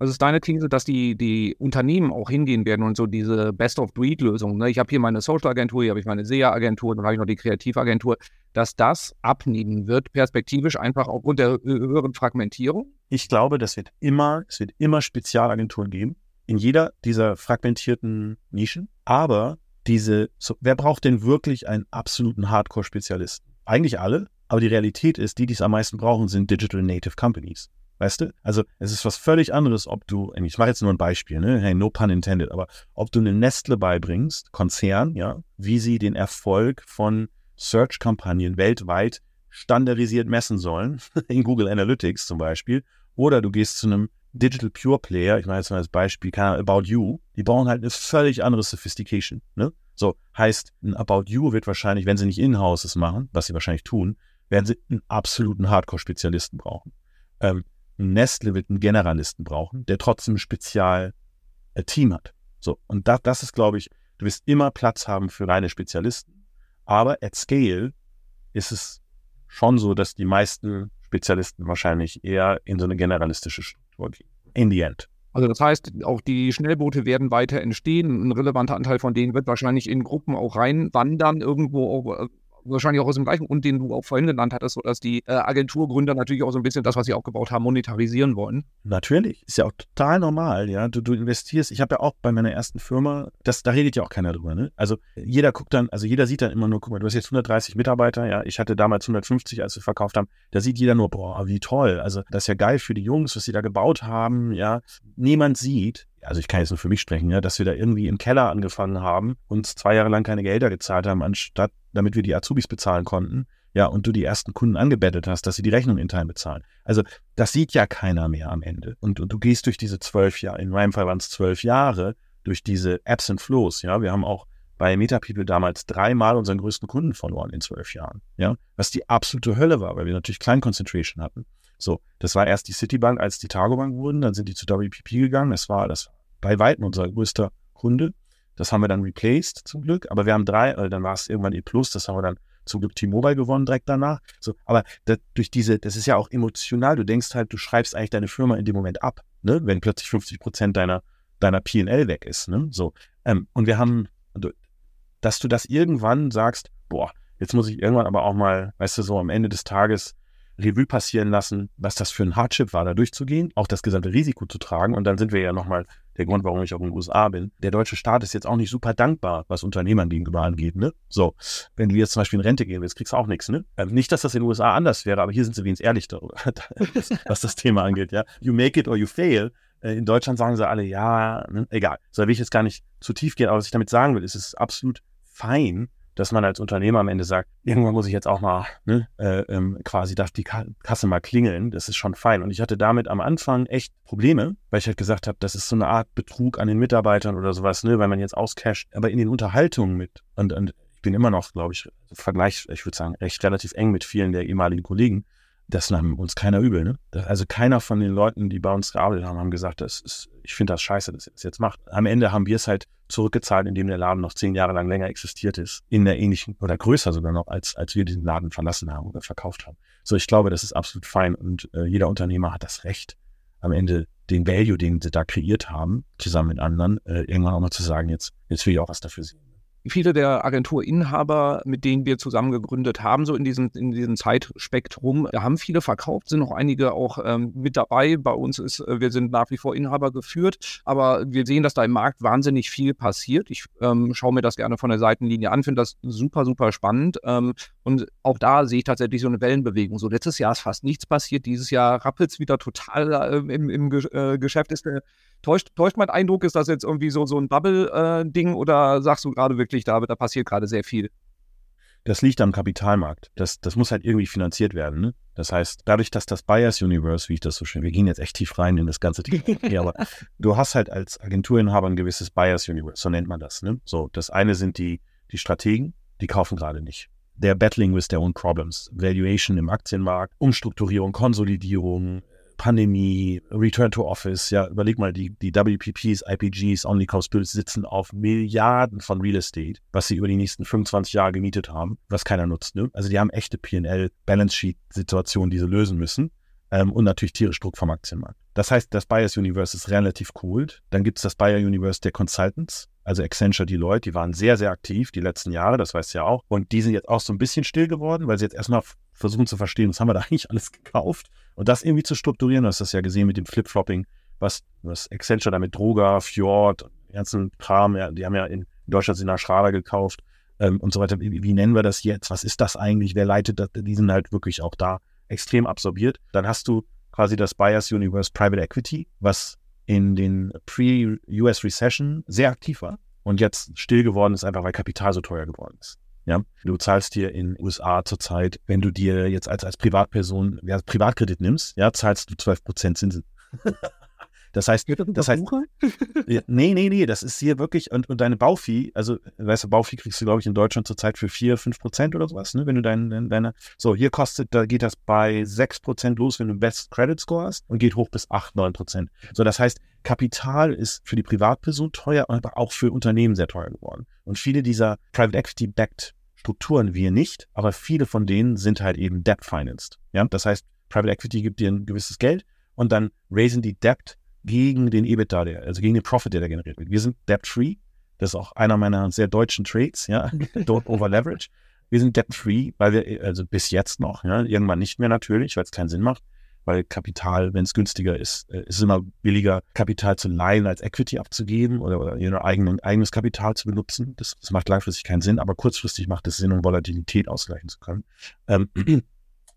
Also ist deine These, dass die, die Unternehmen auch hingehen werden und so diese Best-of-Breed-Lösung, ne? ich habe hier meine Social-Agentur, hier habe ich meine SEA-Agentur, dann habe ich noch die Kreativagentur, dass das abnehmen wird, perspektivisch einfach aufgrund der höheren Fragmentierung? Ich glaube, das wird immer, es wird immer Spezialagenturen geben, in jeder dieser fragmentierten Nischen. Aber diese, so, wer braucht denn wirklich einen absoluten Hardcore-Spezialisten? Eigentlich alle, aber die Realität ist, die, die es am meisten brauchen, sind Digital Native Companies. Weißt du? Also es ist was völlig anderes, ob du, ich mache jetzt nur ein Beispiel, ne? Hey, no pun intended, aber ob du eine Nestle beibringst, Konzern, ja, wie sie den Erfolg von Search-Kampagnen weltweit standardisiert messen sollen, in Google Analytics zum Beispiel, oder du gehst zu einem Digital Pure Player, ich mache jetzt mal das Beispiel, About You, die brauchen halt eine völlig andere Sophistication, ne? So, heißt, ein About You wird wahrscheinlich, wenn sie nicht In-Houses machen, was sie wahrscheinlich tun, werden sie einen absoluten Hardcore-Spezialisten brauchen. Ähm, Nestle wird einen Generalisten brauchen, der trotzdem ein Spezial-Team hat. So, und da, das ist, glaube ich, du wirst immer Platz haben für reine Spezialisten. Aber at scale ist es schon so, dass die meisten Spezialisten wahrscheinlich eher in so eine generalistische Struktur gehen. In the end. Also das heißt, auch die Schnellboote werden weiter entstehen. Ein relevanter Anteil von denen wird wahrscheinlich in Gruppen auch reinwandern, irgendwo auch, äh, wahrscheinlich auch aus dem gleichen Grund, den du auch vorhin genannt hattest, sodass die äh, Agenturgründer natürlich auch so ein bisschen das, was sie aufgebaut haben, monetarisieren wollen. Natürlich, ist ja auch total normal, ja. Du, du investierst, ich habe ja auch bei meiner ersten Firma, das, da redet ja auch keiner drüber, ne? Also jeder guckt dann, also jeder sieht dann immer nur, guck mal, du hast jetzt 130 Mitarbeiter, ja, ich hatte damals 150, als wir verkauft haben, da sieht jeder nur, boah, wie toll, also das ist ja geil für die Jungs, was sie da gebaut haben, ja. Niemand sieht, also ich kann jetzt nur für mich sprechen, ja, dass wir da irgendwie im Keller angefangen haben und zwei Jahre lang keine Gelder gezahlt haben, anstatt damit wir die Azubis bezahlen konnten. Ja, und du die ersten Kunden angebettet hast, dass sie die Rechnung in Time bezahlen. Also das sieht ja keiner mehr am Ende. Und, und du gehst durch diese zwölf Jahre, in meinem Fall waren es zwölf Jahre, durch diese Apps and Flows. Ja, wir haben auch bei MetaPeople damals dreimal unseren größten Kunden verloren in zwölf Jahren. Ja, was die absolute Hölle war, weil wir natürlich Kleinconcentration hatten. So, das war erst die Citibank, als die Targobank wurden, dann sind die zu WPP gegangen. Das war das bei weitem unser größter Kunde. Das haben wir dann replaced zum Glück, aber wir haben drei, äh, dann war es irgendwann E Plus, das haben wir dann zum Glück T-Mobile gewonnen direkt danach. So, aber das, durch diese, das ist ja auch emotional. Du denkst halt, du schreibst eigentlich deine Firma in dem Moment ab, ne? wenn plötzlich 50 Prozent deiner, deiner P&L weg ist. Ne? So, ähm, und wir haben, dass du das irgendwann sagst, boah, jetzt muss ich irgendwann aber auch mal, weißt du, so am Ende des Tages Revue passieren lassen, was das für ein Hardship war, da durchzugehen, auch das gesamte Risiko zu tragen. Und dann sind wir ja nochmal der Grund, warum ich auch in den USA bin. Der deutsche Staat ist jetzt auch nicht super dankbar, was Unternehmern gegenüber angeht. Ne? So, wenn du jetzt zum Beispiel in Rente gehen willst, kriegst du auch nichts. Ne? Ähm, nicht, dass das in den USA anders wäre, aber hier sind sie wenigstens ehrlich darüber, was das Thema angeht. Ja, You make it or you fail. Äh, in Deutschland sagen sie alle, ja, ne? egal. So, da will ich jetzt gar nicht zu tief gehen, aber was ich damit sagen will, ist es ist absolut fein, dass man als Unternehmer am Ende sagt, irgendwann muss ich jetzt auch mal, ne, äh, ähm, quasi darf die Kasse mal klingeln, das ist schon fein. Und ich hatte damit am Anfang echt Probleme, weil ich halt gesagt habe, das ist so eine Art Betrug an den Mitarbeitern oder sowas, ne, weil man jetzt auscasht. Aber in den Unterhaltungen mit, und, und ich bin immer noch, glaube ich, Vergleich, ich würde sagen, echt relativ eng mit vielen der ehemaligen Kollegen, das nahm uns keiner übel. Ne? Also keiner von den Leuten, die bei uns gearbeitet haben, haben gesagt, das ist, ich finde das scheiße, dass ihr das jetzt macht. Am Ende haben wir es halt zurückgezahlt, indem der Laden noch zehn Jahre lang länger existiert ist, in der ähnlichen oder größer sogar noch, als, als wir diesen Laden verlassen haben oder verkauft haben. So, ich glaube, das ist absolut fein und äh, jeder Unternehmer hat das Recht, am Ende den Value, den sie da kreiert haben, zusammen mit anderen, äh, irgendwann auch mal zu sagen, jetzt, jetzt will ich auch was dafür sehen viele der Agenturinhaber, mit denen wir zusammen gegründet haben, so in diesem, in diesem Zeitspektrum, haben viele verkauft, sind noch einige auch ähm, mit dabei. Bei uns ist, äh, wir sind nach wie vor Inhaber geführt, aber wir sehen, dass da im Markt wahnsinnig viel passiert. Ich ähm, schaue mir das gerne von der Seitenlinie an, finde das super, super spannend. Ähm, und auch da sehe ich tatsächlich so eine Wellenbewegung. So letztes Jahr ist fast nichts passiert, dieses Jahr rappelt es wieder total äh, im, im äh, Geschäft. Ist der Täuscht, täuscht mein Eindruck, ist das jetzt irgendwie so, so ein Bubble-Ding äh, oder sagst du gerade wirklich, da, da passiert gerade sehr viel? Das liegt am Kapitalmarkt. Das, das muss halt irgendwie finanziert werden. Ne? Das heißt, dadurch, dass das Buyers Universe, wie ich das so schön, wir gehen jetzt echt tief rein in das ganze Thema, okay, aber du hast halt als Agenturinhaber ein gewisses Buyers Universe, so nennt man das. Ne? So, das eine sind die, die Strategen, die kaufen gerade nicht. They're battling with their own problems. Valuation im Aktienmarkt, Umstrukturierung, Konsolidierung, Pandemie, Return to Office, ja, überleg mal, die, die WPPs, IPGs, Omnicom Spirits sitzen auf Milliarden von Real Estate, was sie über die nächsten 25 Jahre gemietet haben, was keiner nutzt. Ne? Also die haben echte P&L, Balance Sheet Situationen, die sie lösen müssen ähm, und natürlich tierisch Druck vom Aktienmarkt. Das heißt, das Buyers Universe ist relativ cool. Dann gibt es das Buyer Universe der Consultants, also Accenture, Deloitte, die waren sehr, sehr aktiv die letzten Jahre, das weißt du ja auch. Und die sind jetzt auch so ein bisschen still geworden, weil sie jetzt erstmal versuchen zu verstehen, was haben wir da eigentlich alles gekauft und das irgendwie zu strukturieren. Du hast das ja gesehen mit dem Flip-Flopping, was, was Accenture da mit Droga, Fjord, ganzen Kram, ja, die haben ja in Deutschland Sina Schrader gekauft ähm, und so weiter. Wie, wie, nennen wir das jetzt? Was ist das eigentlich? Wer leitet das? Die sind halt wirklich auch da extrem absorbiert. Dann hast du quasi das Buyers Universe Private Equity, was in den Pre-US Recession sehr aktiv war und jetzt still geworden ist, einfach weil Kapital so teuer geworden ist. Ja, du zahlst dir in USA zurzeit, wenn du dir jetzt als, als Privatperson ja, Privatkredit nimmst, ja, zahlst du 12% Zinsen. Das heißt, das heißt, ja, nee, nee, nee, das ist hier wirklich, und, und deine Baufi, also, weißt du, Baufi kriegst du, glaube ich, in Deutschland zurzeit für 4, 5 Prozent oder sowas, ne, wenn du dein, dein, deine, so, hier kostet, da geht das bei 6 Prozent los, wenn du Best Credit Score hast und geht hoch bis 8, 9 Prozent. So, das heißt, Kapital ist für die Privatperson teuer, aber auch für Unternehmen sehr teuer geworden. Und viele dieser Private Equity Backed Strukturen wir nicht, aber viele von denen sind halt eben Debt financed. Ja, das heißt, Private Equity gibt dir ein gewisses Geld und dann raisen die Debt gegen den EBITDA, der, also gegen den Profit, der da generiert wird. Wir sind debt-free. Das ist auch einer meiner sehr deutschen Trades, ja. Don't over leverage. Wir sind debt-free, weil wir, also bis jetzt noch, ja, irgendwann nicht mehr natürlich, weil es keinen Sinn macht weil Kapital, wenn es günstiger ist, äh, ist es immer billiger, Kapital zu leihen, als Equity abzugeben oder, oder ihr eigenen, eigenes Kapital zu benutzen. Das, das, macht langfristig keinen Sinn, aber kurzfristig macht es Sinn, um Volatilität ausgleichen zu können. Ähm,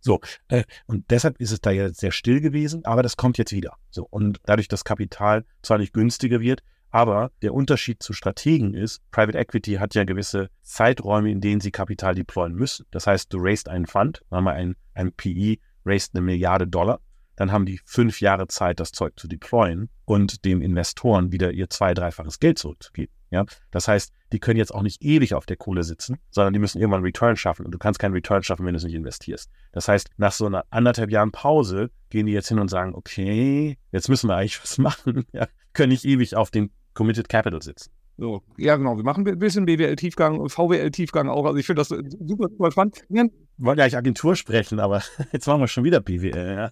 so, äh, und deshalb ist es da jetzt sehr still gewesen, aber das kommt jetzt wieder. So, und dadurch, dass Kapital zwar nicht günstiger wird, aber der Unterschied zu Strategen ist, Private Equity hat ja gewisse Zeiträume, in denen sie Kapital deployen müssen. Das heißt, du raised einen Fund, sagen wir ein, ein PE, raised eine Milliarde Dollar, dann haben die fünf Jahre Zeit, das Zeug zu deployen und dem Investoren wieder ihr zwei-, dreifaches Geld zurückzugeben. Ja? Das heißt, die können jetzt auch nicht ewig auf der Kohle sitzen, sondern die müssen irgendwann Return schaffen und du kannst keinen Return schaffen, wenn du es nicht investierst. Das heißt, nach so einer anderthalb Jahren Pause gehen die jetzt hin und sagen, okay, jetzt müssen wir eigentlich was machen. Ja? Können nicht ewig auf dem Committed Capital sitzen. So, ja, genau. Wir machen ein bisschen BWL-Tiefgang und VWL-Tiefgang auch. Also ich finde das super, super spannend. Wir wollen ja eigentlich Agentur sprechen, aber jetzt machen wir schon wieder BWL. Ja.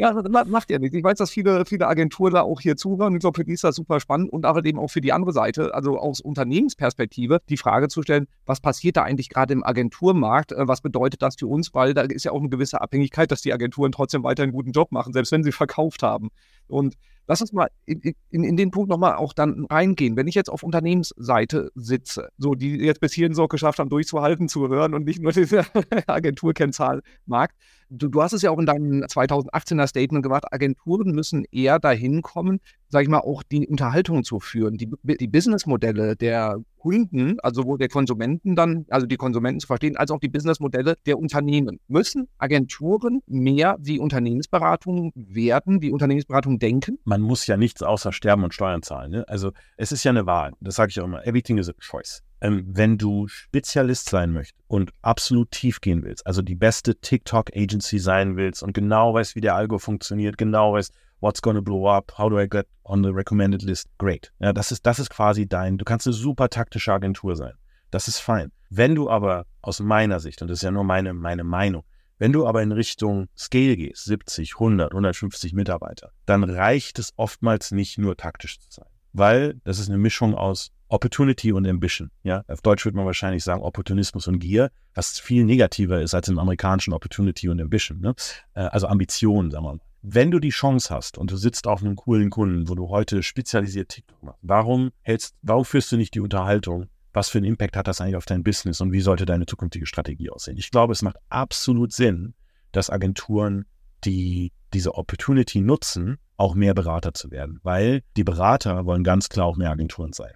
Ja, macht ja nichts. Ich weiß, dass viele, viele Agenturen da auch hier zuhören. Ich glaube, für die ist das super spannend und aber eben auch für die andere Seite, also aus Unternehmensperspektive, die Frage zu stellen, was passiert da eigentlich gerade im Agenturmarkt? Äh, was bedeutet das für uns? Weil da ist ja auch eine gewisse Abhängigkeit, dass die Agenturen trotzdem weiter einen guten Job machen, selbst wenn sie verkauft haben. Und Lass uns mal in, in, in den Punkt nochmal auch dann reingehen. Wenn ich jetzt auf Unternehmensseite sitze, so die jetzt bis hierhin so geschafft haben, durchzuhalten, zu hören und nicht nur diese Agenturkennzahlmarkt. Du, du hast es ja auch in deinem 2018er Statement gemacht, Agenturen müssen eher dahin kommen, sage ich mal, auch die Unterhaltung zu führen, die, die Businessmodelle der Kunden, also sowohl der Konsumenten dann, also die Konsumenten zu verstehen, als auch die Businessmodelle der Unternehmen. Müssen Agenturen mehr wie Unternehmensberatung werden, wie Unternehmensberatung denken? Man muss ja nichts außer sterben und Steuern zahlen. Ne? Also es ist ja eine Wahl. Das sage ich auch immer. Everything is a choice. Ähm, wenn du Spezialist sein möchtest und absolut tief gehen willst, also die beste TikTok-Agency sein willst und genau weißt, wie der Algo funktioniert, genau weißt, what's gonna blow up, how do I get on the recommended list, great. Ja, das ist, das ist quasi dein, du kannst eine super taktische Agentur sein. Das ist fein. Wenn du aber aus meiner Sicht, und das ist ja nur meine, meine Meinung, wenn du aber in Richtung Scale gehst, 70, 100, 150 Mitarbeiter, dann reicht es oftmals nicht nur taktisch zu sein. Weil das ist eine Mischung aus Opportunity und Ambition. Ja, auf Deutsch würde man wahrscheinlich sagen Opportunismus und Gier, was viel negativer ist als im amerikanischen Opportunity und Ambition. Ne? Äh, also Ambition, sagen wir mal wenn du die Chance hast und du sitzt auf einem coolen Kunden, wo du heute spezialisiert TikTok machst, warum hältst, warum führst du nicht die Unterhaltung? Was für einen Impact hat das eigentlich auf dein Business und wie sollte deine zukünftige Strategie aussehen? Ich glaube, es macht absolut Sinn, dass Agenturen, die diese Opportunity nutzen, auch mehr Berater zu werden, weil die Berater wollen ganz klar auch mehr Agenturen sein.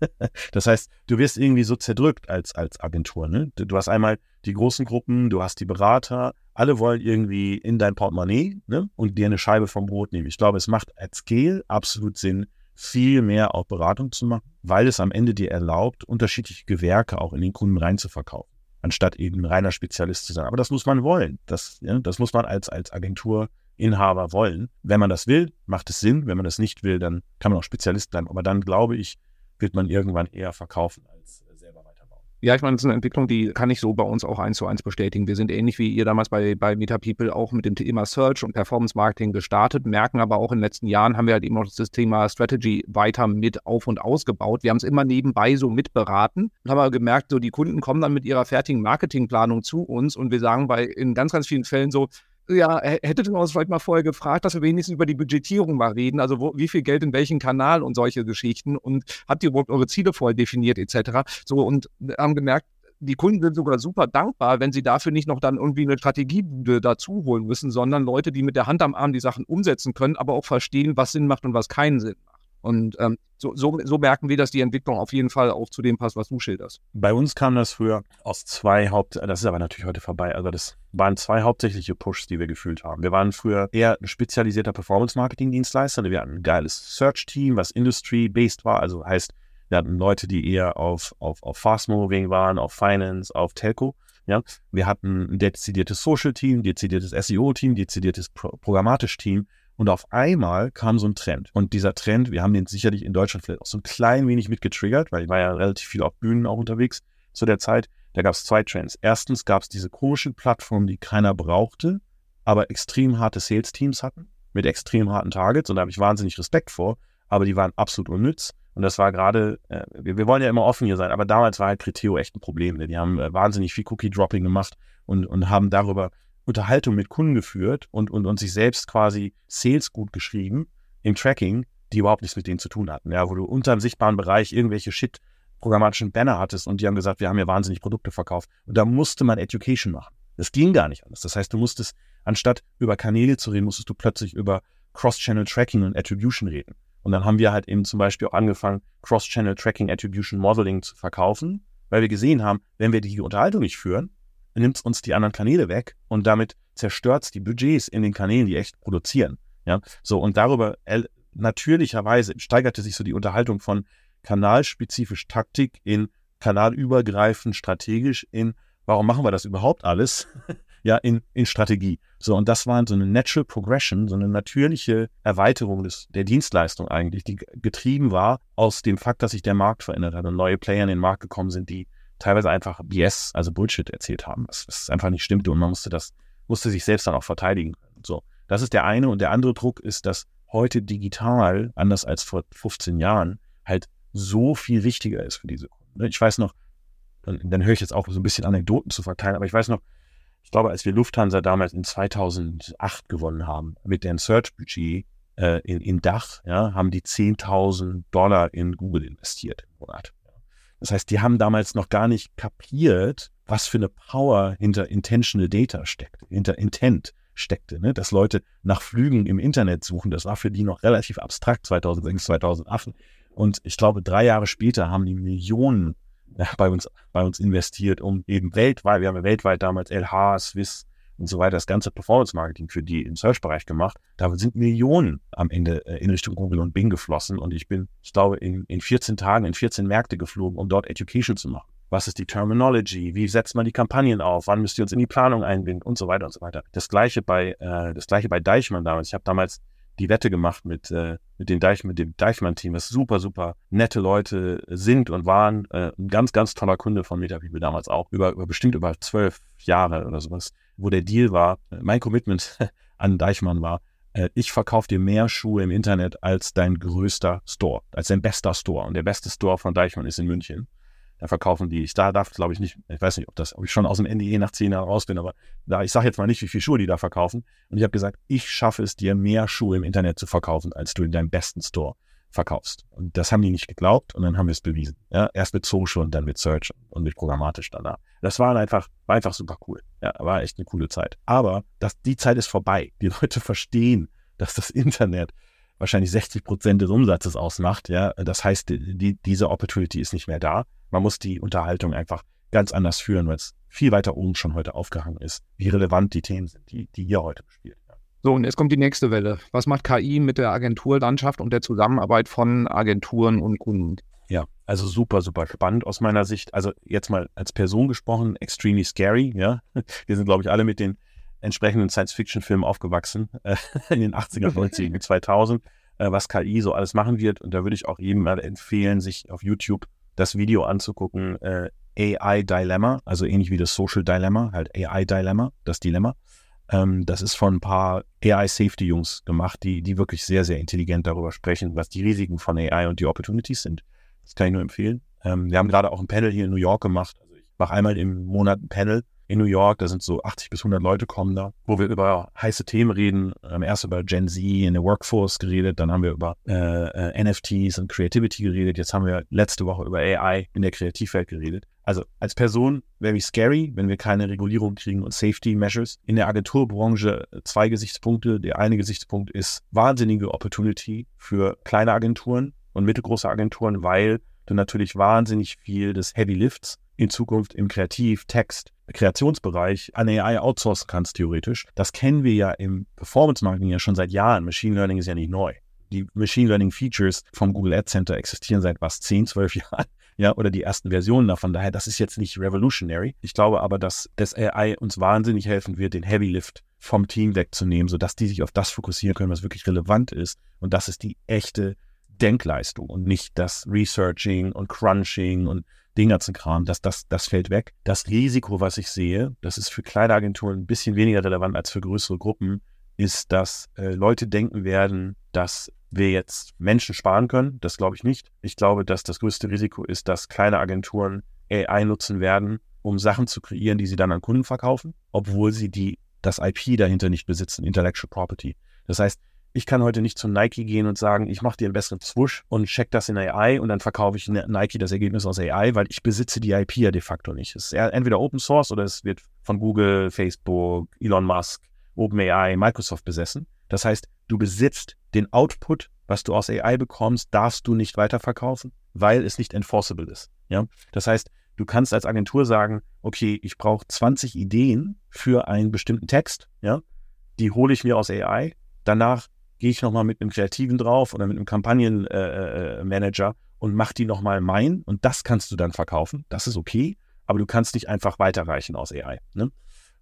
das heißt, du wirst irgendwie so zerdrückt als, als Agentur. Ne? Du hast einmal die großen Gruppen, du hast die Berater, alle wollen irgendwie in dein Portemonnaie ne? und dir eine Scheibe vom Brot nehmen. Ich glaube, es macht at Scale absolut Sinn, viel mehr auch Beratung zu machen, weil es am Ende dir erlaubt, unterschiedliche Gewerke auch in den Kunden reinzuverkaufen, anstatt eben ein reiner Spezialist zu sein. Aber das muss man wollen. Das, ja, das muss man als, als Agenturinhaber wollen. Wenn man das will, macht es Sinn. Wenn man das nicht will, dann kann man auch Spezialist bleiben. Aber dann, glaube ich, wird man irgendwann eher verkaufen als ja, ich meine, das ist eine Entwicklung, die kann ich so bei uns auch eins zu eins bestätigen. Wir sind ähnlich wie ihr damals bei, bei MetaPeople auch mit dem Thema Search und Performance Marketing gestartet, merken aber auch in den letzten Jahren haben wir halt eben noch das Thema Strategy weiter mit auf und ausgebaut. Wir haben es immer nebenbei so mitberaten und haben aber gemerkt, so die Kunden kommen dann mit ihrer fertigen Marketingplanung zu uns und wir sagen bei in ganz, ganz vielen Fällen so, ja, hättet ihr uns vielleicht mal vorher gefragt, dass wir wenigstens über die Budgetierung mal reden, also wo, wie viel Geld in welchen Kanal und solche Geschichten und habt ihr überhaupt eure Ziele vorher definiert etc. So und haben gemerkt, die Kunden sind sogar super dankbar, wenn sie dafür nicht noch dann irgendwie eine Strategiebude dazu holen müssen, sondern Leute, die mit der Hand am Arm die Sachen umsetzen können, aber auch verstehen, was Sinn macht und was keinen Sinn macht. Und ähm, so, so, so, merken wir, dass die Entwicklung auf jeden Fall auch zu dem passt, was du schilderst. Bei uns kam das früher aus zwei Haupt, das ist aber natürlich heute vorbei, also das waren zwei hauptsächliche Pushs, die wir gefühlt haben. Wir waren früher eher ein spezialisierter Performance-Marketing-Dienstleister. Wir hatten ein geiles Search-Team, was Industry-based war, also heißt, wir hatten Leute, die eher auf, auf, auf Fast-Moving waren, auf Finance, auf Telco. Ja, wir hatten ein dezidiertes Social-Team, dezidiertes SEO-Team, dezidiertes Pro Programmatisch-Team und auf einmal kam so ein Trend. Und dieser Trend, wir haben den sicherlich in Deutschland vielleicht auch so ein klein wenig mitgetriggert, weil ich war ja relativ viel auf Bühnen auch unterwegs zu der Zeit. Da gab es zwei Trends. Erstens gab es diese komischen Plattformen, die keiner brauchte, aber extrem harte Sales-Teams hatten. mit extrem harten Targets und da habe ich wahnsinnig Respekt vor, aber die waren absolut unnütz. Und das war gerade, äh, wir, wir, wollen ja immer offen hier sein, aber damals war halt Criteo echt ein Problem. Denn die haben äh, wahnsinnig viel Cookie-Dropping gemacht und, und haben darüber Unterhaltung mit Kunden geführt und, und, und sich selbst quasi Sales gut geschrieben im Tracking, die überhaupt nichts mit denen zu tun hatten. Ja, wo du unter dem sichtbaren Bereich irgendwelche Shit programmatischen Banner hattest und die haben gesagt, wir haben ja wahnsinnig Produkte verkauft. Und da musste man Education machen. Das ging gar nicht anders. Das heißt, du musstest, anstatt über Kanäle zu reden, musstest du plötzlich über Cross-Channel Tracking und Attribution reden. Und dann haben wir halt eben zum Beispiel auch angefangen, Cross-Channel Tracking Attribution Modeling zu verkaufen, weil wir gesehen haben, wenn wir die Unterhaltung nicht führen, nimmt es uns die anderen Kanäle weg und damit zerstört es die Budgets in den Kanälen, die echt produzieren. Ja, so und darüber natürlicherweise steigerte sich so die Unterhaltung von kanalspezifisch Taktik in kanalübergreifend strategisch in warum machen wir das überhaupt alles? ja, in, in Strategie. So, und das war so eine Natural Progression, so eine natürliche Erweiterung des, der Dienstleistung eigentlich, die getrieben war aus dem Fakt, dass sich der Markt verändert hat und neue Player in den Markt gekommen sind, die teilweise einfach BS, also Bullshit erzählt haben, was, was einfach nicht stimmte und man musste das, musste sich selbst dann auch verteidigen. So, das ist der eine und der andere Druck ist, dass heute digital, anders als vor 15 Jahren, halt so viel wichtiger ist für diese Kunden. Ne? Ich weiß noch, und dann höre ich jetzt auch so ein bisschen Anekdoten zu verteilen, aber ich weiß noch, ich glaube, als wir Lufthansa damals in 2008 gewonnen haben, mit deren Search-Budget äh, in, in Dach, ja, haben die 10.000 Dollar in Google investiert im Monat. Das heißt, die haben damals noch gar nicht kapiert, was für eine Power hinter Intentional Data steckt, hinter Intent steckte, ne? dass Leute nach Flügen im Internet suchen. Das war für die noch relativ abstrakt 2006, 2008. Und ich glaube, drei Jahre später haben die Millionen ja, bei, uns, bei uns investiert, um eben weltweit, wir haben ja weltweit damals LH, Swiss und so weiter, das ganze Performance-Marketing für die im Search-Bereich gemacht. Da sind Millionen am Ende äh, in Richtung Google und Bing geflossen und ich bin, ich glaube, in, in 14 Tagen in 14 Märkte geflogen, um dort Education zu machen. Was ist die Terminology? Wie setzt man die Kampagnen auf? Wann müsst ihr uns in die Planung einbinden? Und so weiter und so weiter. Das gleiche bei, äh, das gleiche bei Deichmann damals. Ich habe damals die Wette gemacht mit, äh, mit, den Deich, mit dem Deichmann-Team, was super, super nette Leute sind und waren. Äh, ein ganz, ganz toller Kunde von MetaPeople damals auch, über, über bestimmt über zwölf Jahre oder sowas, wo der Deal war, mein Commitment an Deichmann war, äh, ich verkaufe dir mehr Schuhe im Internet als dein größter Store, als dein bester Store. Und der beste Store von Deichmann ist in München da verkaufen die. Ich da darf, glaube ich, nicht, ich weiß nicht, ob das, ob ich schon aus dem NDE nach zehn Jahren raus bin, aber da, ich sage jetzt mal nicht, wie viele Schuhe die da verkaufen. Und ich habe gesagt, ich schaffe es dir, mehr Schuhe im Internet zu verkaufen, als du in deinem besten Store verkaufst. Und das haben die nicht geglaubt und dann haben wir es bewiesen. Ja, erst mit Social und dann mit Search und mit programmatisch danach. Das war einfach, war einfach super cool. Ja, war echt eine coole Zeit. Aber das, die Zeit ist vorbei. Die Leute verstehen, dass das Internet wahrscheinlich 60 Prozent des Umsatzes ausmacht. Ja, das heißt, die, diese Opportunity ist nicht mehr da. Man muss die Unterhaltung einfach ganz anders führen, weil es viel weiter oben schon heute aufgehangen ist, wie relevant die Themen sind, die, die ihr heute bespielt. So, und jetzt kommt die nächste Welle. Was macht KI mit der Agenturlandschaft und der Zusammenarbeit von Agenturen und Kunden? Ja, also super, super spannend aus meiner Sicht. Also jetzt mal als Person gesprochen, extremely scary, ja. Wir sind, glaube ich, alle mit den entsprechenden Science-Fiction-Filmen aufgewachsen, äh, in den 80er, 90er, 2000, äh, was KI so alles machen wird. Und da würde ich auch jedem mal empfehlen, sich auf YouTube das Video anzugucken, äh, AI Dilemma, also ähnlich wie das Social Dilemma, halt AI Dilemma, das Dilemma. Ähm, das ist von ein paar AI Safety Jungs gemacht, die, die wirklich sehr, sehr intelligent darüber sprechen, was die Risiken von AI und die Opportunities sind. Das kann ich nur empfehlen. Ähm, wir haben gerade auch ein Panel hier in New York gemacht. Also ich mache einmal im Monat ein Panel in New York, da sind so 80 bis 100 Leute kommen da, wo wir über heiße Themen reden. Haben erst über Gen Z in der Workforce geredet, dann haben wir über äh, äh, NFTs und Creativity geredet, jetzt haben wir letzte Woche über AI in der Kreativwelt geredet. Also als Person wäre ich scary, wenn wir keine Regulierung kriegen und Safety Measures. In der Agenturbranche zwei Gesichtspunkte. Der eine Gesichtspunkt ist wahnsinnige Opportunity für kleine Agenturen und mittelgroße Agenturen, weil du natürlich wahnsinnig viel des Heavy Lifts in Zukunft im Kreativ-, Text-, Kreationsbereich an AI outsourcen kannst, theoretisch. Das kennen wir ja im Performance-Marketing ja schon seit Jahren. Machine Learning ist ja nicht neu. Die Machine Learning Features vom Google Ad Center existieren seit was, 10, 12 Jahren ja, oder die ersten Versionen davon. Daher, das ist jetzt nicht revolutionary. Ich glaube aber, dass das AI uns wahnsinnig helfen wird, den Heavy Lift vom Team wegzunehmen, sodass die sich auf das fokussieren können, was wirklich relevant ist. Und das ist die echte Denkleistung und nicht das Researching und Crunching und den ganzen Kram, das, das, das fällt weg. Das Risiko, was ich sehe, das ist für kleine Agenturen ein bisschen weniger relevant als für größere Gruppen, ist, dass äh, Leute denken werden, dass wir jetzt Menschen sparen können. Das glaube ich nicht. Ich glaube, dass das größte Risiko ist, dass kleine Agenturen AI nutzen werden, um Sachen zu kreieren, die sie dann an Kunden verkaufen, obwohl sie die, das IP dahinter nicht besitzen, Intellectual Property. Das heißt, ich kann heute nicht zu Nike gehen und sagen, ich mache dir einen besseren Swoosh und check das in AI und dann verkaufe ich Nike das Ergebnis aus AI, weil ich besitze die IP ja de facto nicht. Es ist entweder Open Source oder es wird von Google, Facebook, Elon Musk, OpenAI, Microsoft besessen. Das heißt, du besitzt den Output, was du aus AI bekommst, darfst du nicht weiterverkaufen, weil es nicht enforceable ist. Ja? Das heißt, du kannst als Agentur sagen, okay, ich brauche 20 Ideen für einen bestimmten Text, ja, die hole ich mir aus AI. Danach gehe ich nochmal mit einem Kreativen drauf oder mit einem Kampagnenmanager äh, äh und mach die nochmal mein und das kannst du dann verkaufen. Das ist okay, aber du kannst nicht einfach weiterreichen aus AI. Ne?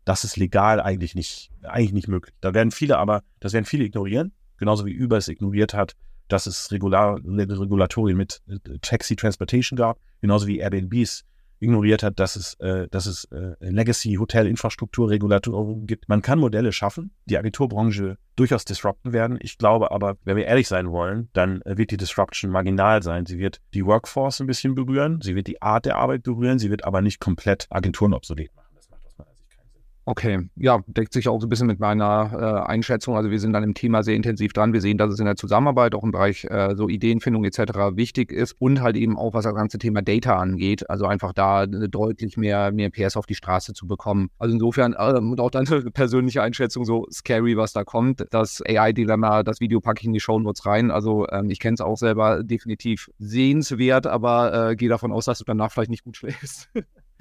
Das ist legal eigentlich nicht, eigentlich nicht möglich. Da werden viele aber, das werden viele ignorieren, genauso wie Uber es ignoriert hat, dass es Regular, Regulatorien mit Taxi Transportation gab, genauso wie Airbnb es ignoriert hat, dass es, äh, dass es äh, Legacy-Hotel-Infrastrukturregulatorien gibt. Man kann Modelle schaffen, die Agenturbranche durchaus disrupten werden. Ich glaube aber, wenn wir ehrlich sein wollen, dann äh, wird die Disruption marginal sein. Sie wird die Workforce ein bisschen berühren, sie wird die Art der Arbeit berühren, sie wird aber nicht komplett Agenturen obsolet machen. Okay, ja, deckt sich auch so ein bisschen mit meiner äh, Einschätzung. Also wir sind dann im Thema sehr intensiv dran. Wir sehen, dass es in der Zusammenarbeit auch im Bereich äh, so Ideenfindung etc. wichtig ist und halt eben auch, was das ganze Thema Data angeht. Also einfach da deutlich mehr, mehr PS auf die Straße zu bekommen. Also insofern äh, und auch deine persönliche Einschätzung so scary, was da kommt. Das AI-Dilemma, das Video packe ich in die Show Notes rein. Also ähm, ich kenne es auch selber definitiv sehenswert, aber äh, gehe davon aus, dass du danach vielleicht nicht gut schläfst.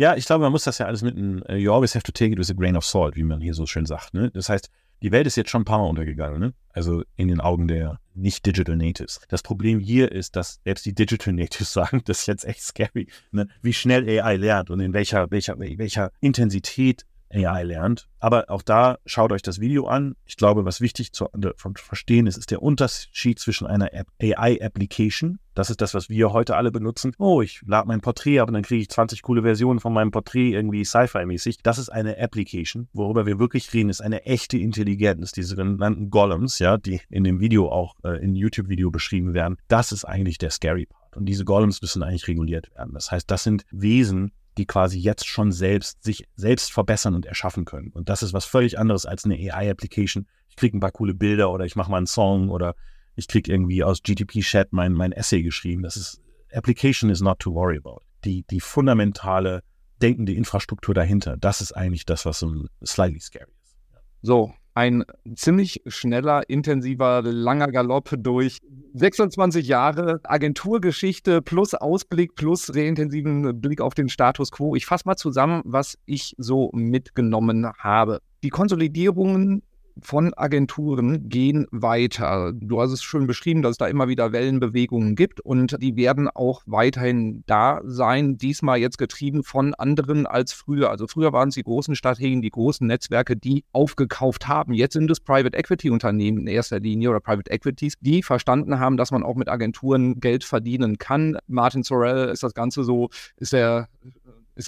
Ja, ich glaube, man muss das ja alles mit einem, uh, you always have to take it with a grain of salt, wie man hier so schön sagt. Ne? Das heißt, die Welt ist jetzt schon ein paar Mal untergegangen, ne? also in den Augen der nicht-Digital Natives. Das Problem hier ist, dass selbst die Digital Natives sagen, das ist jetzt echt scary, ne? wie schnell AI lernt und in welcher, welcher, welcher Intensität AI lernt. Aber auch da schaut euch das Video an. Ich glaube, was wichtig zu, zu verstehen ist, ist der Unterschied zwischen einer AI-Application. Das ist das, was wir heute alle benutzen. Oh, ich lade mein Porträt ab und dann kriege ich 20 coole Versionen von meinem Porträt irgendwie Sci-Fi-mäßig. Das ist eine Application. Worüber wir wirklich reden, ist eine echte Intelligenz, diese sogenannten Golems, ja, die in dem Video auch äh, in YouTube-Video beschrieben werden. Das ist eigentlich der scary Part. Und diese Golems müssen eigentlich reguliert werden. Das heißt, das sind Wesen, die quasi jetzt schon selbst sich selbst verbessern und erschaffen können. Und das ist was völlig anderes als eine AI-Application. Ich kriege ein paar coole Bilder oder ich mache mal einen Song oder ich kriege irgendwie aus GTP-Chat mein, mein Essay geschrieben. Das ist, Application is not to worry about. Die, die fundamentale denkende Infrastruktur dahinter, das ist eigentlich das, was so slightly scary ist. So, ein ziemlich schneller, intensiver, langer Galopp durch 26 Jahre Agenturgeschichte plus Ausblick plus sehr intensiven Blick auf den Status quo. Ich fasse mal zusammen, was ich so mitgenommen habe. Die Konsolidierungen von Agenturen gehen weiter. Du hast es schon beschrieben, dass es da immer wieder Wellenbewegungen gibt und die werden auch weiterhin da sein, diesmal jetzt getrieben von anderen als früher. Also früher waren es die großen Strategien, die großen Netzwerke, die aufgekauft haben. Jetzt sind es Private Equity Unternehmen in erster Linie oder Private Equities, die verstanden haben, dass man auch mit Agenturen Geld verdienen kann. Martin Sorrell ist das Ganze so, ist der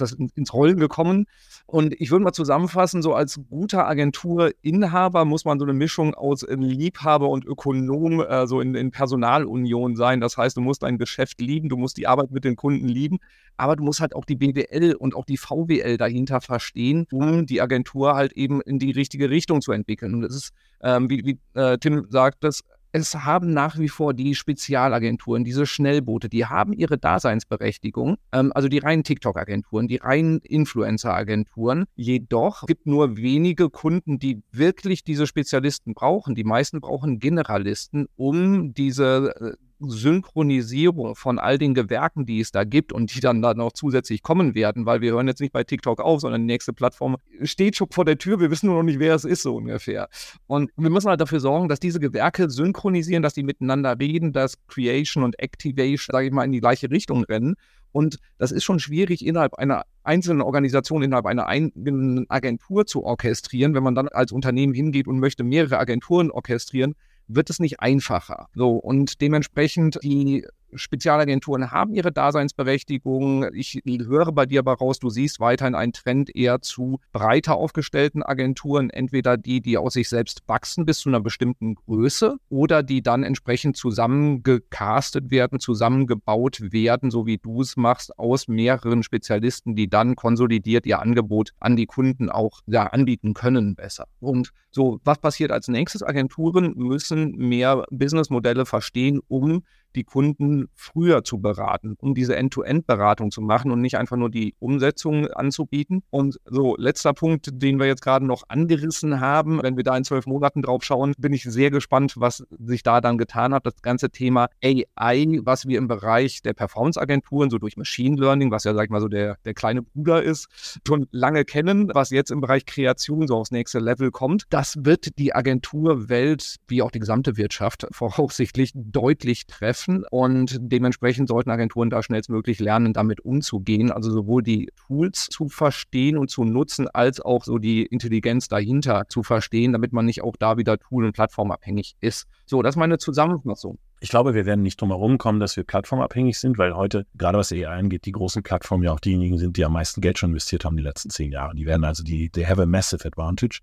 ist das ins Rollen gekommen. Und ich würde mal zusammenfassen, so als guter Agenturinhaber muss man so eine Mischung aus äh, Liebhaber und Ökonom, äh, so in, in Personalunion sein. Das heißt, du musst dein Geschäft lieben, du musst die Arbeit mit den Kunden lieben, aber du musst halt auch die BWL und auch die VWL dahinter verstehen, um die Agentur halt eben in die richtige Richtung zu entwickeln. Und das ist, ähm, wie, wie äh, Tim sagt, das es haben nach wie vor die Spezialagenturen, diese Schnellboote, die haben ihre Daseinsberechtigung. Ähm, also die reinen TikTok-Agenturen, die reinen Influencer-Agenturen. Jedoch gibt nur wenige Kunden, die wirklich diese Spezialisten brauchen. Die meisten brauchen Generalisten, um diese äh, Synchronisierung von all den Gewerken, die es da gibt und die dann da noch zusätzlich kommen werden, weil wir hören jetzt nicht bei TikTok auf, sondern die nächste Plattform steht schon vor der Tür. Wir wissen nur noch nicht, wer es ist, so ungefähr. Und wir müssen halt dafür sorgen, dass diese Gewerke synchronisieren, dass die miteinander reden, dass Creation und Activation, sage ich mal, in die gleiche Richtung rennen. Und das ist schon schwierig, innerhalb einer einzelnen Organisation, innerhalb einer eigenen Agentur zu orchestrieren. Wenn man dann als Unternehmen hingeht und möchte mehrere Agenturen orchestrieren, wird es nicht einfacher. So, und dementsprechend die Spezialagenturen haben ihre Daseinsberechtigung. Ich höre bei dir aber raus, du siehst weiterhin einen Trend eher zu breiter aufgestellten Agenturen, entweder die, die aus sich selbst wachsen bis zu einer bestimmten Größe oder die dann entsprechend zusammengecastet werden, zusammengebaut werden, so wie du es machst, aus mehreren Spezialisten, die dann konsolidiert ihr Angebot an die Kunden auch ja, anbieten können besser. Und so, was passiert als nächstes? Agenturen müssen mehr Businessmodelle verstehen, um die Kunden früher zu beraten, um diese End-to-End-Beratung zu machen und nicht einfach nur die Umsetzung anzubieten. Und so, letzter Punkt, den wir jetzt gerade noch angerissen haben, wenn wir da in zwölf Monaten drauf schauen, bin ich sehr gespannt, was sich da dann getan hat. Das ganze Thema AI, was wir im Bereich der Performance-Agenturen, so durch Machine Learning, was ja, sag ich mal, so der, der kleine Bruder ist, schon lange kennen, was jetzt im Bereich Kreation so aufs nächste Level kommt. Das wird die Agenturwelt, wie auch die gesamte Wirtschaft, voraussichtlich deutlich treffen treffen und dementsprechend sollten Agenturen da schnellstmöglich lernen, damit umzugehen. Also sowohl die Tools zu verstehen und zu nutzen, als auch so die Intelligenz dahinter zu verstehen, damit man nicht auch da wieder tool- und plattformabhängig ist. So, das ist meine Zusammenfassung. Ich glaube, wir werden nicht drum herum kommen, dass wir plattformabhängig sind, weil heute, gerade was AI angeht, die großen Plattformen ja auch diejenigen sind, die am meisten Geld schon investiert haben die letzten zehn Jahre. Die werden also die, they have a massive advantage.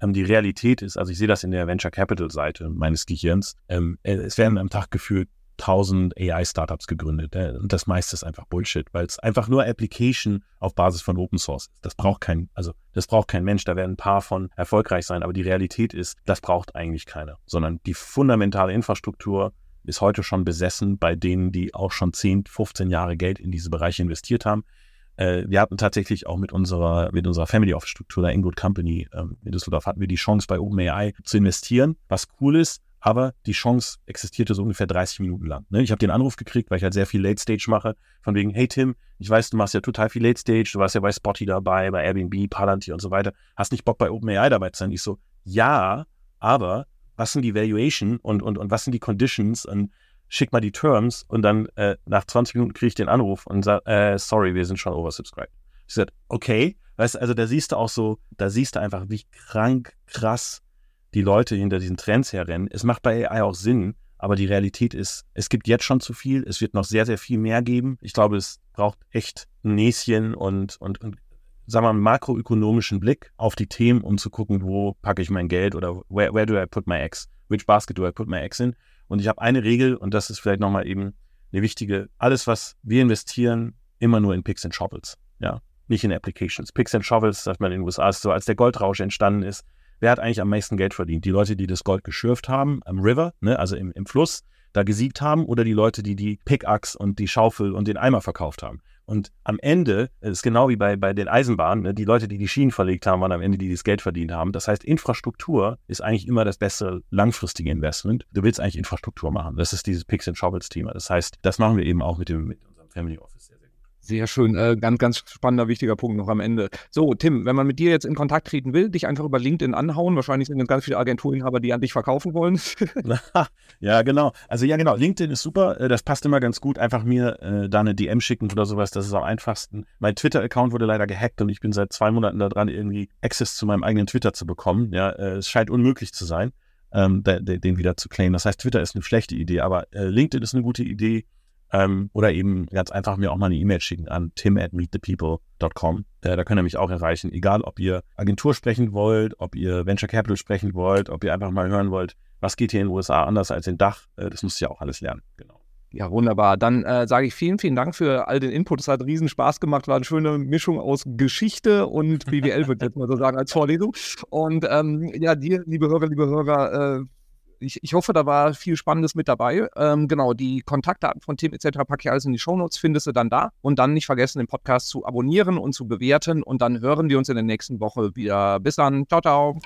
Ähm, die Realität ist, also ich sehe das in der Venture Capital Seite meines Gehirns, ähm, es werden am Tag gefühlt 1000 AI-Startups gegründet. Und das meiste ist einfach Bullshit, weil es einfach nur Application auf Basis von Open Source ist. Das braucht kein, also das braucht kein Mensch. Da werden ein paar von erfolgreich sein, aber die Realität ist, das braucht eigentlich keiner, sondern die fundamentale Infrastruktur ist heute schon besessen bei denen, die auch schon 10, 15 Jahre Geld in diese Bereiche investiert haben. Äh, wir hatten tatsächlich auch mit unserer, mit unserer Family Office Struktur, der Ingood Company ähm, in Düsseldorf, hatten wir die Chance bei OpenAI zu investieren, was cool ist, aber die Chance existierte so ungefähr 30 Minuten lang. Ne? Ich habe den Anruf gekriegt, weil ich halt sehr viel Late Stage mache, von wegen, hey Tim, ich weiß, du machst ja total viel Late Stage, du warst ja bei Spotty dabei, bei Airbnb, Palantir und so weiter, hast nicht Bock bei OpenAI dabei zu sein? Ich so, ja, aber was sind die Valuation und, und, und was sind die Conditions und schick mal die Terms und dann äh, nach 20 Minuten kriege ich den Anruf und sage, äh, sorry, wir sind schon oversubscribed. Ich sage, okay, weißt also da siehst du auch so, da siehst du einfach, wie krank, krass die Leute hinter diesen Trends herrennen. Es macht bei AI auch Sinn, aber die Realität ist, es gibt jetzt schon zu viel, es wird noch sehr, sehr viel mehr geben. Ich glaube, es braucht echt ein Näschen und, und, und sagen wir mal, einen makroökonomischen Blick auf die Themen, um zu gucken, wo packe ich mein Geld oder where, where do I put my eggs? Which basket do I put my eggs in? Und ich habe eine Regel und das ist vielleicht nochmal eben eine wichtige, alles, was wir investieren, immer nur in Picks and Shovels. Ja, nicht in Applications. Picks and Shovels, sagt man in den USA, ist so, als der Goldrausch entstanden ist, wer hat eigentlich am meisten Geld verdient? Die Leute, die das Gold geschürft haben am River, ne, also im, im Fluss, da gesiegt haben oder die Leute, die die Pickaxe und die Schaufel und den Eimer verkauft haben. Und am Ende ist genau wie bei, bei den Eisenbahnen, ne, die Leute, die die Schienen verlegt haben, waren am Ende die, das Geld verdient haben. Das heißt, Infrastruktur ist eigentlich immer das beste langfristige Investment. Du willst eigentlich Infrastruktur machen. Das ist dieses Picks and Shovels Thema. Das heißt, das machen wir eben auch mit, dem, mit unserem Family Office. Sehr schön, äh, ganz, ganz spannender, wichtiger Punkt noch am Ende. So, Tim, wenn man mit dir jetzt in Kontakt treten will, dich einfach über LinkedIn anhauen. Wahrscheinlich sind ganz viele Agenturinhaber, die an dich verkaufen wollen. ja, genau. Also ja, genau. LinkedIn ist super. Äh, das passt immer ganz gut. Einfach mir äh, da eine DM schicken oder sowas. Das ist am einfachsten. Mein Twitter-Account wurde leider gehackt und ich bin seit zwei Monaten daran, irgendwie Access zu meinem eigenen Twitter zu bekommen. Ja, äh, es scheint unmöglich zu sein, ähm, den wieder zu claimen. Das heißt, Twitter ist eine schlechte Idee, aber äh, LinkedIn ist eine gute Idee. Ähm, oder eben ganz einfach mir auch mal eine E-Mail schicken an tim at meetthepeople.com. Äh, da könnt ihr mich auch erreichen. Egal, ob ihr Agentur sprechen wollt, ob ihr Venture Capital sprechen wollt, ob ihr einfach mal hören wollt, was geht hier in den USA anders als in Dach. Äh, das müsst ihr auch alles lernen. Genau. Ja, wunderbar. Dann äh, sage ich vielen, vielen Dank für all den Input. Es hat riesen Spaß gemacht. War eine schöne Mischung aus Geschichte und BWL, würde ich jetzt mal so sagen, als Vorlesung. Und ähm, ja, dir, liebe Hörer, liebe Hörer, äh, ich, ich hoffe, da war viel Spannendes mit dabei. Ähm, genau, die Kontaktdaten von Tim etc. packe ich alles in die Shownotes, findest du dann da. Und dann nicht vergessen, den Podcast zu abonnieren und zu bewerten. Und dann hören wir uns in der nächsten Woche wieder. Bis dann. Ciao, ciao.